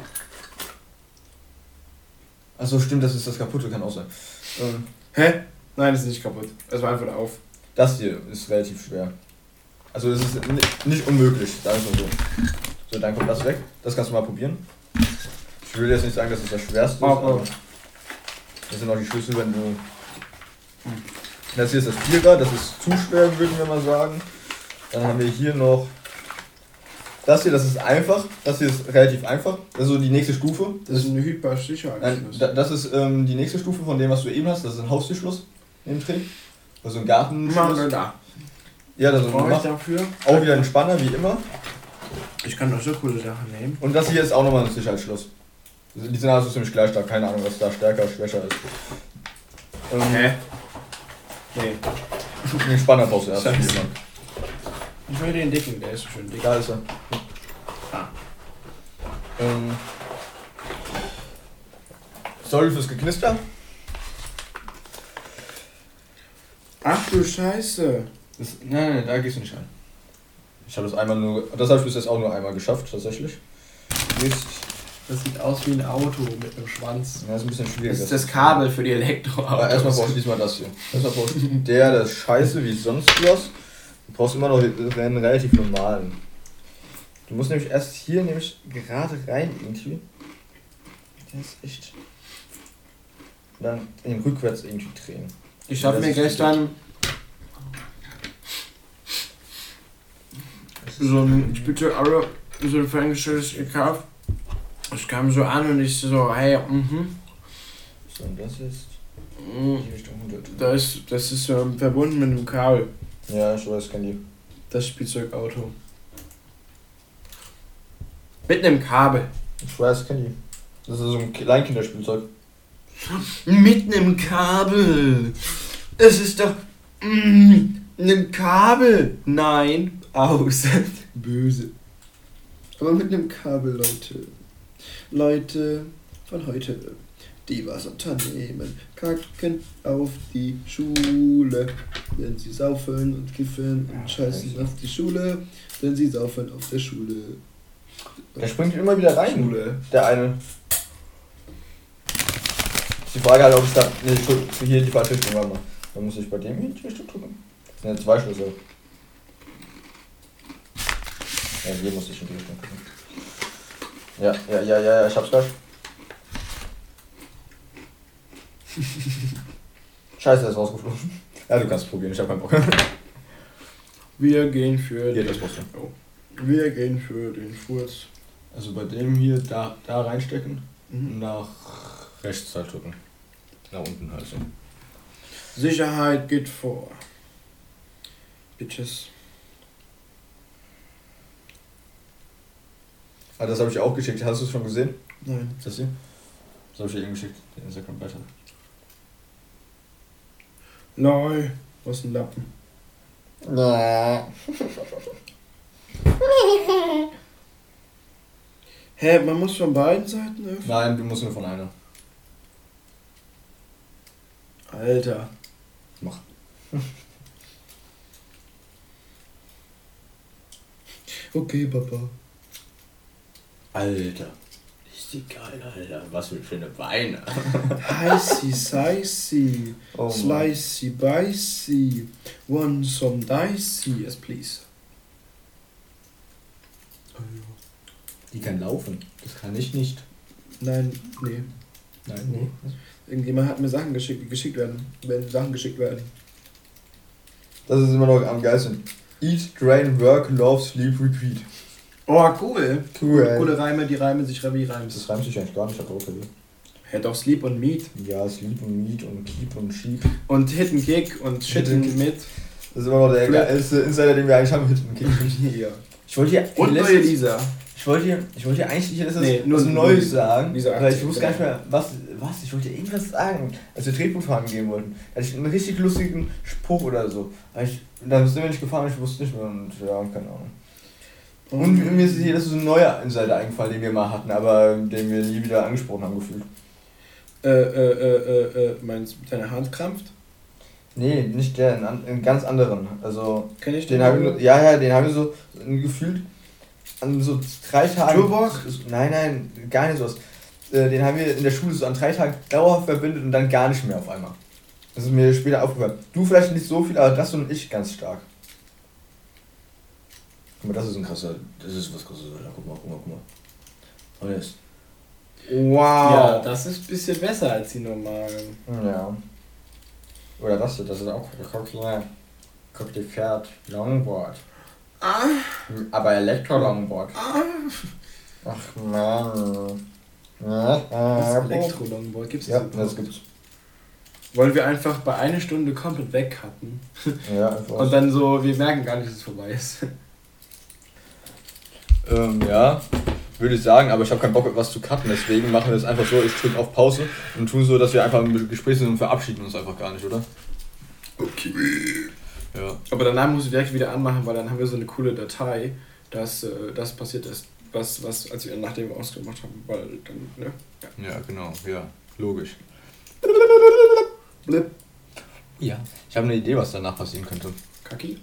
Achso, stimmt, das ist das kaputte, kann auch sein. Ähm, Hä? Nein, das ist nicht kaputt. Es war einfach auf. Das hier ist relativ schwer. Also es ist ni- nicht unmöglich, sagen wir so. So, dann kommt das weg. Das kannst du mal probieren. Ich will jetzt nicht sagen, dass es das schwerste ist, aber das sind auch die Schlüssel, wenn du... Das hier ist das Vierer, das ist zu schwer, würden wir mal sagen. Dann haben wir hier noch... Das hier, das ist einfach. Das hier ist relativ einfach. Das ist so die nächste Stufe. Das ist ein Nein, Hyper-Sicherheitsschluss. da- das ist ähm, die nächste Stufe von dem, was du eben hast. Das ist ein Haustürschluss im Trick. Also ein Gartenschluss. da. Ja, das ist Brauche ich dafür? auch wieder ein Spanner, wie immer. Ich kann doch so coole Sachen nehmen. Und das hier ist auch nochmal ein Sicherheitsschluss. Die sind also ziemlich gleich stark, keine Ahnung, was da stärker, schwächer ist. Ähm, Hä? Nee. Den Spanner brauchst du erst. Ich will den dicken, der ist so schön dick. Da ist er. Ah. Ähm, sorry fürs Geknister. Ach du Scheiße. Das, nein, nein, da gehst du nicht rein. Ich habe das einmal nur. Das habe ich bis jetzt auch nur einmal geschafft, tatsächlich. Mist. Das sieht aus wie ein Auto mit einem Schwanz. Ja, ist ein bisschen schwierig. Das ist das Kabel für die Elektroautos. Aber erstmal brauchst du diesmal das hier. Erstmal brauchst du der, der ist scheiße wie sonst was. Du brauchst immer noch den relativ normalen. Du musst nämlich erst hier nämlich gerade rein irgendwie. Der ist echt. Und dann in rückwärts irgendwie drehen. Ich habe Das mir gestern so ein Spielzeug Euro, so ein Ferngesteuertes gekauft. Es kam so an und ich so, hey, mhm. So, und das ist mhm. die Richtung 100. Das, ist- das ist ähm, verbunden mit einem Kabel, Ja, ich weiß, kann die. das Spielzeugauto. Mit einem Kabel. Ich weiß, kann die. Das ist so ein Kleinkinderspielzeug. [LAUGHS] Mit einem Kabel. Es ist doch mm, ein Kabel. Nein, aus. [LAUGHS] Böse. Aber mit einem Kabel, Leute. Leute von heute, die was unternehmen, kacken auf die Schule. Denn sie saufen und kiffen und scheißen auf die Schule. Denn sie saufen auf der Schule. Der springt immer wieder rein. Schule. Der eine. Die Frage halt, ob es da. Ne, hier die warte mal. Dann muss ich bei dem hier die Richtung drücken. Das sind ja zwei Schlüssel. Ja, hier muss ich in die Richtung gucken. Ja, ja, ja, ja, ja, ich hab's gleich. [LAUGHS] Scheiße, er ist rausgeflogen. Ja, du kannst es probieren, ich hab keinen Bock. Wir gehen für Hier, den-. Oh. Wir gehen für den Furz. Also bei dem hier da, da reinstecken Mhm. nach rechts halt drücken. Nach unten halt so. Sicherheit geht vor. Bitches. Ah, das habe ich auch geschickt. Hast du es schon gesehen? Nein. Das hier? Das habe ich dir eben geschickt, den Instagram-Beitrag. Lol. Was ein Lappen. Na. Hä, man muss von beiden Seiten öffnen? Nein, du musst nur von einer. Alter. Mach. Okay, Papa. Alter. Ist die geil, Alter. Was für schöne Beine. Heißi, sicey. Oh. Slicey, bicey. Want some dicey. Yes, please. Die kann laufen. Das kann ich nicht. Nein, nee. Nein, nee. Irgendjemand hat mir Sachen geschickt, die geschickt werden. Wenn Sachen geschickt werden. Das ist immer noch am geilsten. Eat, drain, work, love, sleep, repeat. Oh, cool. Cool. Coole Reime, die reimen sich wie Reims. Das reimt sich eigentlich gar nicht, auch verliert. Hä, doch Sleep und Meat. Ja, sleep und meet und keep und sheep. Und Hidden Kick und Shitten Hidden- mit. Das ist immer noch der Flip. geilste Insider, den wir eigentlich haben. Hidden Kick. [LAUGHS] Ja. Ich wollte hier. Und neue Lisa. Ich wollte hier, ich wollte hier eigentlich das Nee, nur- Neues sagen. diese weil ich wusste gar nicht genau. mehr, was, was. Ich wollte irgendwas sagen, als wir Tretbootfahren gehen wollten. Da hatte ich einen richtig lustigen Spruch oder so. Aber ich, da sind wir nicht gefahren, ich wusste nicht mehr und ja, keine Ahnung. Und mir ist hier, das ist ein neuer Insider eingefallen, den wir mal hatten, aber den wir nie wieder angesprochen haben gefühlt. Äh, äh, äh, äh, äh, meinst du, deine Hand krampft? Nee, nicht der, einen, einen ganz anderen. Also, Kenn ich den habe ich, ja, ja, den habe ich so gefühlt an so drei Tagen. Turbock? Nein, nein, gar nicht sowas. Äh, Den haben wir in der Schule so an drei Tagen dauerhaft verbindet und dann gar nicht mehr auf einmal. Das ist mir später aufgefallen. Du vielleicht nicht so viel, aber das und ich ganz stark. Guck mal, das ist ein krasser, das ist was krasses, Alter. Guck mal, guck mal, guck mal. Und jetzt. Wow. Ja, das ist ein bisschen besser als die normalen. Ja. Oder das hier, das ist auch guck hier. Guck dir Pferd, Longboard. Ah, Aber Elektro-Longboard. ah. Ach man. Das Ja, Elektro-Longboard gibt's Ja, das das überhaupt? gibt's. Wollen wir einfach bei einer Stunde komplett wegcutten Ja, einfach. und dann so, wir merken gar nicht, dass es vorbei ist. Ähm, ja, würde ich sagen, aber ich habe keinen Bock, was zu cutten, deswegen machen wir es einfach so, ich drücke auf Pause und tun so, dass wir einfach im Gespräch sind und verabschieden uns einfach gar nicht, oder? Okay. Ja. Aber danach muss ich direkt wieder anmachen, weil dann haben wir so eine coole Datei, dass äh, das passiert ist, was, was, als wir nachdem wir ausgemacht haben, weil dann, ne? Ja. Ja, genau, ja, logisch. Blip. Ja. Ich habe eine Idee, was danach passieren könnte. Kaki?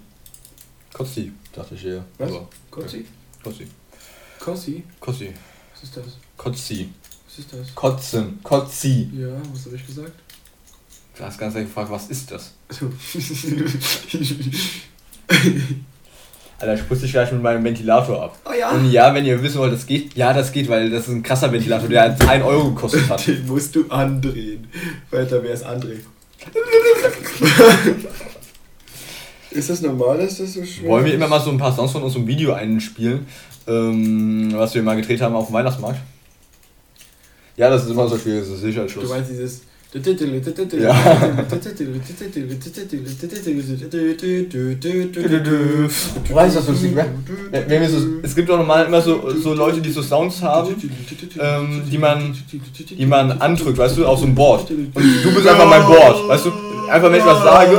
Kotzi, dachte ich eher. Was? Aber Kotzi? Kotzi. Kossi? Kotzi. Was ist das? Kotzi. Was ist das? Kotzen. Kotzi. Ja, was habe ich gesagt? Du hast ganz ehrlich gefragt, was ist das? [LAUGHS] Alter, ich dich gleich mit meinem Ventilator ab. Oh ja. Und ja, wenn ihr wissen wollt, das geht, ja, das geht, weil das ist ein krasser Ventilator, der hat 1 Euro gekostet hat. [LAUGHS] Den musst du andrehen. Weiter, wer ist André? [LAUGHS] ist das normal, dass das so schwer Wollen wir ist? immer mal so ein paar Songs von unserem Video einspielen, ähm, was wir mal gedreht haben auf dem Weihnachtsmarkt? Ja, das ist immer so schwierig, das ist Du Sicherheitsschluss. meinst dieses. [LAUGHS] Du weißt, was lustig wäre? Wenn wir so, es gibt auch normal immer so, so Leute, die so Sounds haben, ähm, die man, die man andrückt, weißt du, auf so ein Board. Und du bist einfach mein Board, weißt du? Einfach wenn ich was sage,